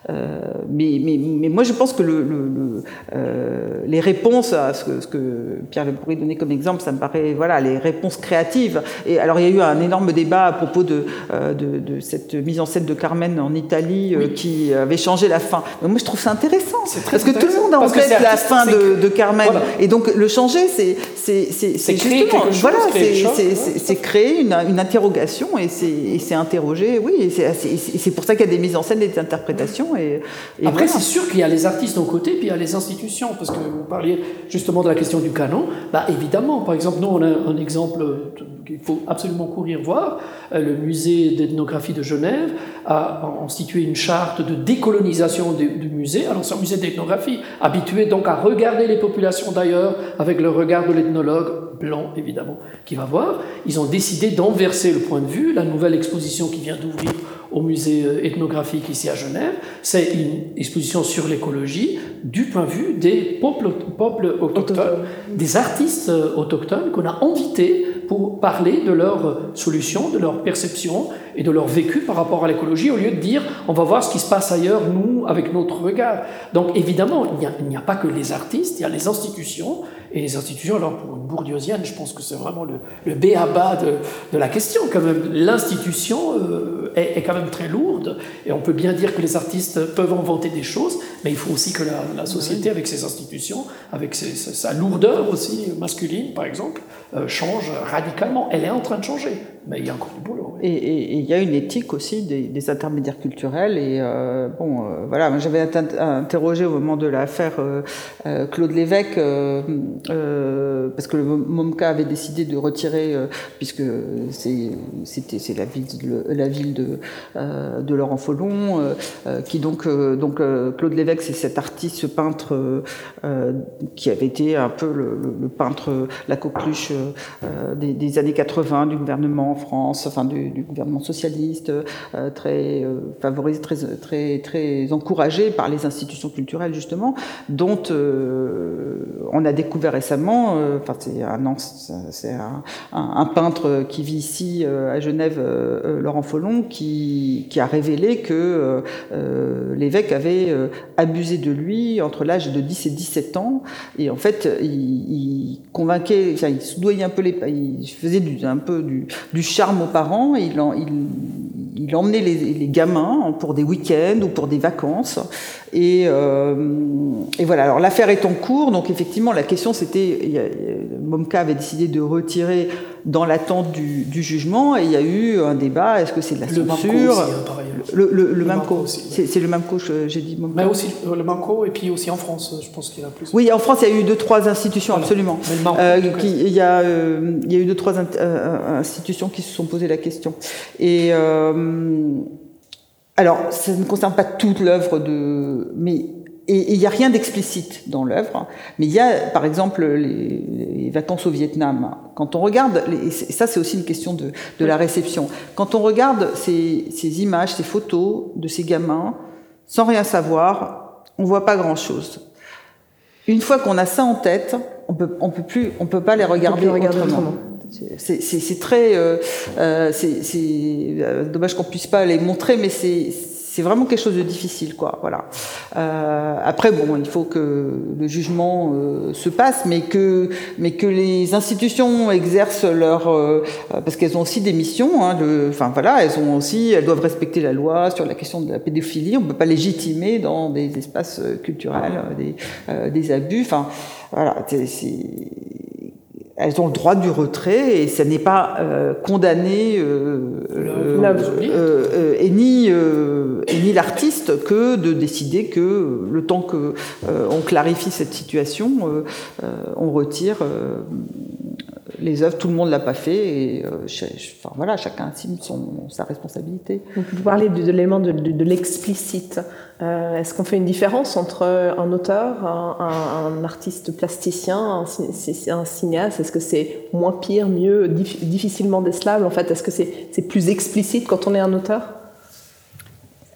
euh, mais, mais, mais, moi, je pense que le, le, le euh, les réponses à ce que, ce que Pierre Le pourrait donner comme exemple, ça me paraît voilà les réponses créatives. Et alors, il y a eu un énorme débat à propos de, euh, de, de cette mise en scène de Carmen en Italie euh, Oui. qui avait changé la fin. Mais moi, je trouve ça intéressant très parce que tout le monde a en tête la fin de Carmen. Voilà. Et donc, le changer, c'est justement voilà, c'est créer une, une interrogation et c'est interroger. Oui, et c'est pour ça qu'il y a des mises en scène, des interprétations. Et, et Après, voilà. c'est sûr qu'il y a les artistes d'un côté, puis il y a les institutions, parce que vous parliez justement de la question du canon. Bah, évidemment, par exemple, nous, on a un exemple qu'il faut absolument courir voir. Euh, Le musée d'ethnographie de Genève a institué une charte de décolonisation du, musée. Alors, c'est un musée d'ethnographie, habitué donc à regarder les populations d'ailleurs avec le regard de l'ethnologue blanc, évidemment, qui va voir. Ils ont décidé d'inverser le point de vue. La nouvelle exposition qui vient d'ouvrir au musée euh, ethnographique ici à Genève, c'est une exposition sur l'écologie du point de vue des peuples, peuples autochtones, des artistes euh, autochtones qu'on a invités pour parler de leurs solutions, de leurs perceptions et de leur vécu par rapport à l'écologie, au lieu de dire on va voir ce qui se passe ailleurs, nous, avec notre regard. Donc évidemment, il n'y a pas que les artistes, il y a les institutions, et les institutions, alors pour une bourdieusienne, je pense que c'est vraiment le, le B à bas de, de la question. Quand même, l'institution euh, est, est quand même très lourde, et on peut bien dire que les artistes peuvent inventer des choses, mais il faut aussi que la, la société, avec ses institutions, avec ses- sa, sa lourdeur aussi masculine, par exemple, euh, change radicalement. Elle est en train de changer, mais il y a encore du boulot. Et il y a une éthique aussi des, intermédiaires culturels. Et euh, bon, euh, voilà, j'avais interrogé au moment de l'affaire euh, Claude Lévesque, parce que le MOMCA avait décidé de retirer, puisque c'était c'est la ville de, Laurent Follon, qui donc donc Claude Lévesque, c'est cet artiste, ce peintre qui avait été un peu le, peintre, la coqueluche des années 80 du gouvernement en France, enfin du, gouvernement socialiste, euh, très euh, favorisé, très, très, très encouragé par les institutions culturelles justement, dont euh, on a découvert récemment, enfin c'est un, peintre qui vit ici à Genève, Laurent Follon, qui, qui a révélé que l'évêque avait abusé de lui entre l'âge de 10 et 17 ans, et en fait il, convainquait, enfin, il soudoyait un peu les, il faisait un peu du charme aux parents, il, en- il, emmenait les, gamins pour des week-ends ou pour des vacances. Et, euh, et voilà, alors l'affaire est en cours, donc effectivement la question c'était, Momka avait décidé de retirer dans l'attente du, du jugement, et il y a eu un débat, est-ce que c'est de la Le Mamco censure aussi, hein. Le, le, le Mamco, Mamco c'est le Mamco, j'ai dit Momka. Mais aussi euh, le Manco, et puis aussi en France, je pense qu'il y en a plus. Oui, en France, il y a eu deux, trois institutions, Voilà. absolument. Mais le Manco, Euh, en tout cas. qui- il, y a, euh, il y a eu deux, trois euh, institutions qui se sont posé la question. Et alors, ça ne concerne pas toute l'œuvre de, mais et il n'y a rien d'explicite dans l'œuvre, mais il y a, par exemple, les, les vacances au Vietnam. Quand on regarde, et ça c'est aussi une question de, de la réception. Quand on regarde ces, ces images, ces photos de ces gamins, sans rien savoir, on voit pas grand-chose. Une fois qu'on a ça en tête, on peut, on peut plus, on peut pas les regarder, plus regarder autrement. autrement. C'est- très, euh, euh, c'est euh, dommage qu'on puisse pas les montrer, mais c'est c'est vraiment quelque chose de difficile, quoi. Voilà. Euh, après, bon, il faut que le jugement euh, se passe, mais que mais que les institutions exercent leur, euh, euh, parce qu'elles ont aussi des missions. Hein, de- enfin voilà, elles ont aussi, elles doivent respecter la loi sur la question de la pédophilie. On peut pas légitimer dans des espaces euh, culturels euh, des, euh, des abus. Enfin voilà, c'est- c'est elles ont le droit du retrait et ça n'est pas euh, condamné euh, euh, euh, euh, et ni euh, et ni l'artiste que de décider que le temps que euh, on clarifie cette situation, euh, euh, on retire euh, les œuvres, tout le monde l'a pas fait, et enfin, voilà, chacun assume son, sa responsabilité. vous parlez de, l'élément de, de, l'explicite. Est-ce qu'on fait une différence entre un auteur, un, artiste plasticien, un, un cinéaste? Est-ce que c'est moins pire, mieux, difficilement décelable? En fait, est-ce que c'est plus explicite quand on est un auteur?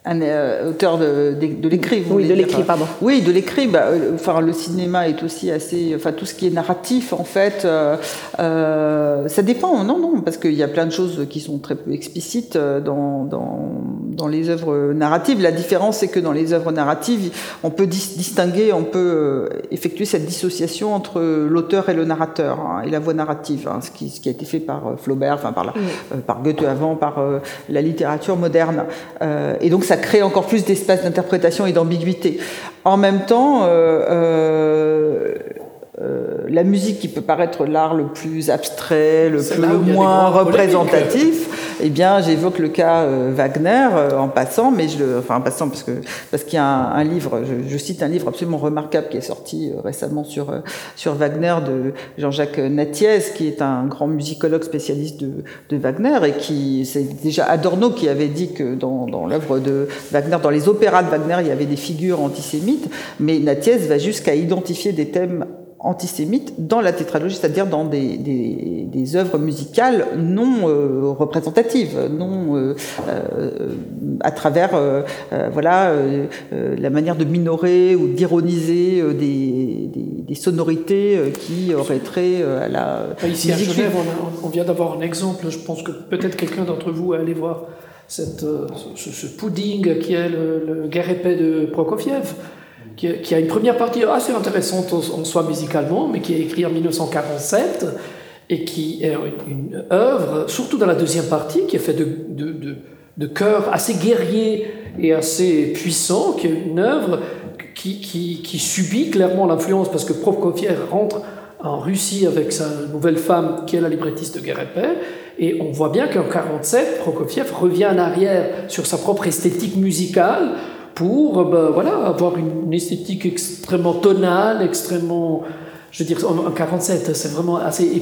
Un euh, auteur de, de, l'écrit. Oui, de l'écrit, pardon. Oui, de l'écrit. Bah, euh, enfin, le cinéma est aussi assez. Enfin, tout ce qui est narratif, en fait, euh, ça dépend. Non, non, parce qu'il y a plein de choses qui sont très peu explicites dans, dans, dans les œuvres narratives. La différence, c'est que dans les œuvres narratives, on peut distinguer, on peut effectuer cette dissociation entre l'auteur et le narrateur hein, et la voix narrative, hein, ce, qui, ce, qui, a été fait par Flaubert, enfin par, la, par Goethe avant, par la littérature moderne. et donc, ça ça crée encore plus d'espace d'interprétation et d'ambiguïté. En même temps, euh, euh, euh, la musique qui peut paraître l'art le plus abstrait, le, plus, le moins représentatif, eh bien, j'évoque le cas euh, Wagner euh, en passant, mais je enfin en passant parce que parce qu'il y a un, livre, je, cite un livre absolument remarquable qui est sorti récemment sur sur Wagner de Jean-Jacques Natiez, qui est un grand musicologue spécialiste de, de Wagner et qui c'est déjà Adorno qui avait dit que dans, dans l'œuvre de Wagner, dans les opéras de Wagner, il y avait des figures antisémites, mais Natiez va jusqu'à identifier des thèmes antisémites dans la tétralogie, c'est-à-dire dans des, des, des, œuvres musicales non euh, représentatives, non euh, euh, à travers voilà la manière de minorer ou d'ironiser des, des, sonorités qui auraient trait à la ici à Genève, on, vient d'avoir un exemple. Je pense que peut-être quelqu'un d'entre vous est allé voir cette, ce, pudding qui est le, le guerre épais de Prokofiev qui, a une première partie assez intéressante en soi musicalement, mais qui est écrite en 1947 et qui est une, œuvre, surtout dans la deuxième partie, qui est faite de, de, de, chœurs assez guerriers et assez puissants, qui est une œuvre qui, qui, qui subit clairement l'influence, parce que Prokofiev rentre en Russie avec sa nouvelle femme, qui est la librettiste de Guerre épais, et on voit bien qu'en 1947, Prokofiev revient en arrière sur sa propre esthétique musicale, pour euh, ben, voilà, avoir une, esthétique extrêmement tonale, extrêmement. Je veux dire, en, 47, c'est vraiment assez.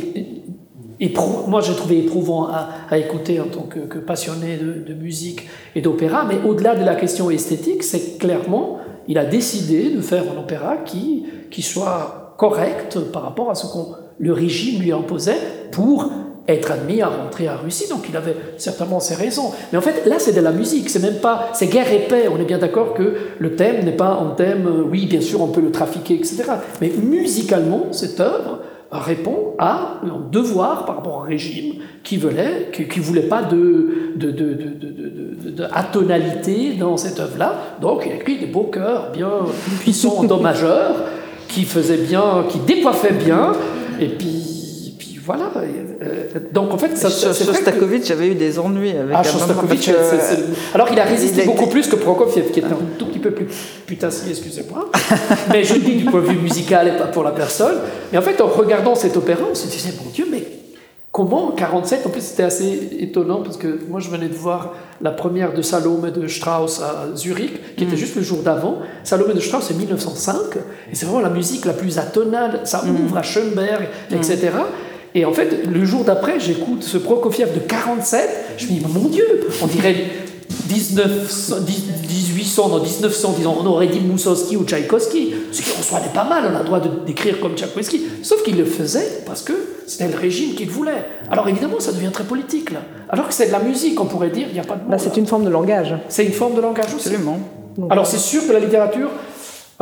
Moi, j'ai trouvé éprouvant à, écouter en tant que, passionné de, musique et d'opéra, mais au-delà de la question esthétique, c'est clairement, il a décidé de faire un opéra qui, qui soit correct par rapport à ce que le régime lui imposait pour être admis à rentrer en Russie, donc il avait certainement ses raisons. Mais en fait, là, c'est de la musique, c'est même pas, c'est guerre et paix. On est bien d'accord que le thème n'est pas un thème, euh, oui, bien sûr, on peut le trafiquer, etc. Mais musicalement, cette œuvre répond à un devoir par rapport au régime qui voulait, qui, voulait pas de, de, de, de, atonalité dans cette œuvre-là. Donc, il a écrit des beaux chœurs bien puissants en do majeur, qui faisaient bien, qui décoiffaient bien, et puis voilà. Euh, donc en fait, ça, Shostakovich j'avais eu des ennuis avec. Ah, Shostakovich, alors il a résisté beaucoup plus que Prokofiev, qui était un tout petit peu plus putassier, excusez-moi. mais je dis du point de vue musical et pas pour la personne. Mais en fait, en regardant cet opéra, on se disait, mon Dieu, mais Comment en 47 En plus, c'était assez étonnant parce que moi, je venais de voir la première de Salome de Strauss à Zurich, qui était mm. juste le jour d'avant. Salome de Strauss, c'est 1905, et c'est vraiment la musique la plus atonale. Ça mm. ouvre à Schoenberg, etc. Et en fait, le jour d'après, j'écoute ce Prokofiev de 47, je me dis, mon Dieu, on dirait 1900, 1800, dans 1900, disons, on aurait dit Moussowski ou Tchaïkovski, ce qui en soi n'est pas mal, on a le droit d'écrire comme Tchaïkovski, sauf qu'il le faisait parce que c'était le régime qu'il voulait. Alors évidemment, ça devient très politique, là. Alors que c'est de la musique, on pourrait dire, il n'y a pas de... Bah, c'est une forme de langage. C'est une forme de langage aussi. Absolument. Alors c'est sûr que la littérature,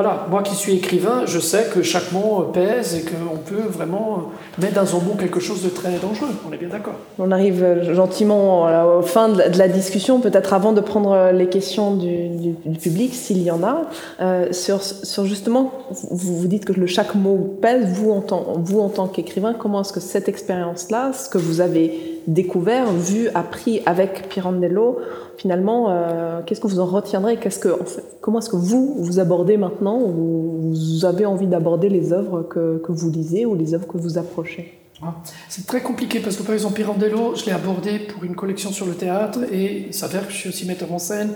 voilà, moi qui suis écrivain, je sais que chaque mot pèse et qu'on peut vraiment mettre dans un mot quelque chose de très dangereux. On est bien d'accord. On arrive gentiment au fin de la discussion, peut-être avant de prendre les questions du, public, s'il y en a, euh, sur, justement, vous, vous dites que le chaque mot pèse. Vous en vous, en tant qu'écrivain, comment est-ce que cette expérience-là, ce que vous avez découvert, vu, appris avec Pirandello, finalement, euh, qu'est-ce que vous en retiendrez? Qu'est-ce que, Comment est-ce que vous, vous abordez maintenant, ou vous avez envie d'aborder les œuvres que, que, vous lisez ou les œuvres que vous approchez? Ah, C'est très compliqué parce que par exemple, Pirandello, je l'ai abordé pour une collection sur le théâtre et il s'avère que je suis aussi metteur en scène.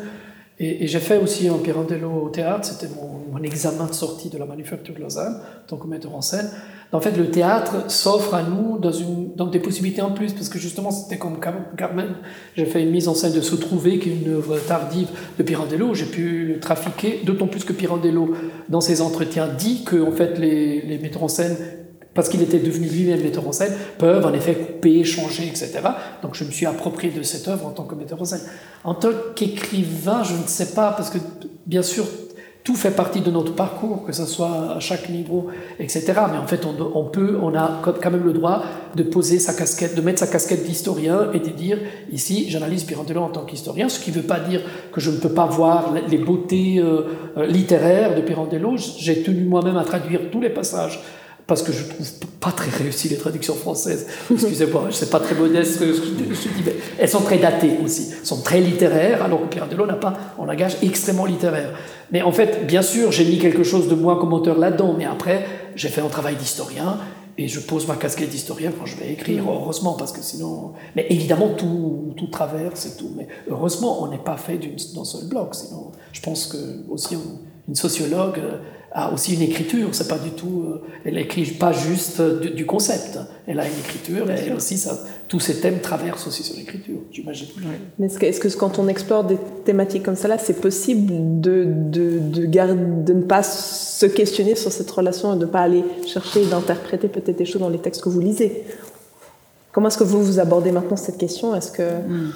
Et, j'ai fait aussi un Pirandello au théâtre, c'était mon, mon, examen de sortie de la Manufacture de Lausanne, en tant que metteur en scène. En fait, le théâtre s'offre à nous dans, des possibilités en plus, parce que justement, c'était comme Carmen, j'ai fait une mise en scène de Se Trouver, qui est une œuvre tardive de Pirandello, j'ai pu trafiquer, d'autant plus que Pirandello, dans ses entretiens, dit que en fait, les, les metteurs en scène parce qu'il était devenu lui-même metteur en scène, peuvent en effet couper, changer, etc. Donc je me suis approprié de cette œuvre en tant que metteur en scène. En tant qu'écrivain, je ne sais pas, parce que bien sûr, tout fait partie de notre parcours, que ce soit à chaque niveau, etc. Mais en fait, on, peut, on a quand même le droit de poser sa casquette, de mettre sa casquette d'historien et de dire ici, j'analyse Pirandello en tant qu'historien, ce qui ne veut pas dire que je ne peux pas voir les beautés euh, littéraires de Pirandello. J'ai tenu moi-même à traduire tous les passages parce que je trouve pas très réussi les traductions françaises. Excusez-moi, je sais pas très modeste ce que je dis, mais elles sont très datées aussi, elles sont très littéraires, alors que Pierre Delon n'a pas un langage extrêmement littéraire. Mais en fait, bien sûr, j'ai mis quelque chose de moi comme auteur là-dedans, mais après, j'ai fait un travail d'historien, et je pose ma casquette d'historien quand je vais écrire, heureusement, parce que sinon... Mais évidemment, tout, tout traverse et tout, mais heureusement, on n'est pas fait d'un seul bloc, sinon je pense que aussi une sociologue a aussi une écriture. C'est pas du tout. Euh, elle écrit pas juste du, concept. Elle a une écriture et elle aussi, ça, tous ces thèmes traversent aussi sur l'écriture, j'imagine. Mais est-ce que, est que, quand on explore des thématiques comme ça, c'est possible de, de, de, de, ne pas se questionner sur cette relation et de ne pas aller chercher d'interpréter peut-être des choses dans les textes que vous lisez? Comment est-ce que vous vous abordez maintenant cette question? Est-ce que. Hmm.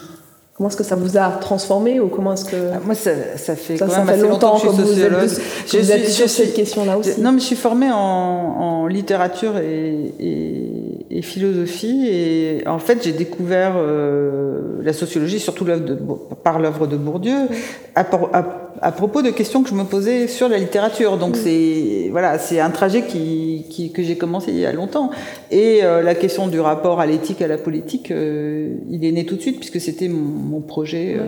Comment est-ce que ça vous a transformé ou comment est-ce que ah, moi ça, ça fait quand même longtemps, que, je suis sociologue. je, vous êtes sur cette question-là aussi. Non, mais je suis formée en, en littérature et, et, et, philosophie et en fait j'ai découvert euh, la sociologie surtout de, par l'œuvre de Bourdieu à, à, à, propos de questions que je me posais sur la littérature. Donc mm. c'est voilà, c'est un trajet qui, qui que j'ai commencé il y a longtemps et euh, la question du rapport à l'éthique à la politique, euh, il est né tout de suite puisque c'était mon mon projet euh,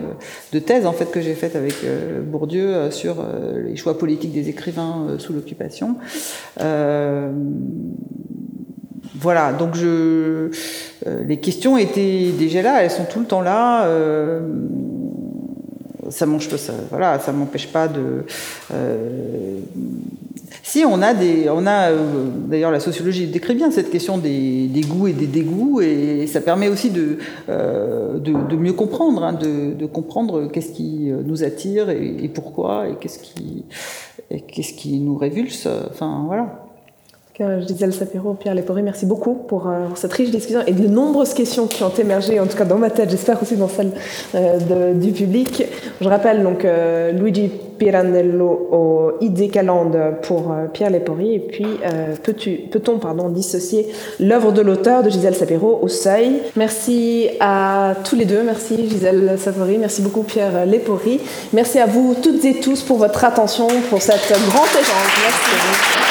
de thèse en fait que j'ai fait avec Bourdieu sur les choix politiques des écrivains sous l'occupation. voilà, donc je, les questions étaient déjà là, elles sont tout le temps là ça ça, voilà, ça m'empêche pas de. Si, on a des. On a, euh, d'ailleurs, la sociologie décrit bien cette question des, goûts et des dégoûts, et ça permet aussi de, euh, de, mieux comprendre, hein, de, comprendre qu'est-ce qui nous attire et, pourquoi, et qu'est-ce qui, qu'est-ce qui nous révulse. Enfin, voilà. Gisèle Sapiro, Pierre Lepory, merci beaucoup pour euh, cette riche discussion et de nombreuses questions qui ont émergé, en tout cas dans ma tête, j'espère aussi dans celle du public. Je rappelle donc Luigi Pirandello au ID Calande pour euh, Pierre Lepory. Et puis, euh, peut-on dissocier l'œuvre de l'auteur de Gisèle Sapiro au seuil? Merci à tous les deux. Merci Gisèle Sapiro. Merci beaucoup Pierre Lepory. Merci à vous toutes et tous pour votre attention pour cette grande échange. Merci.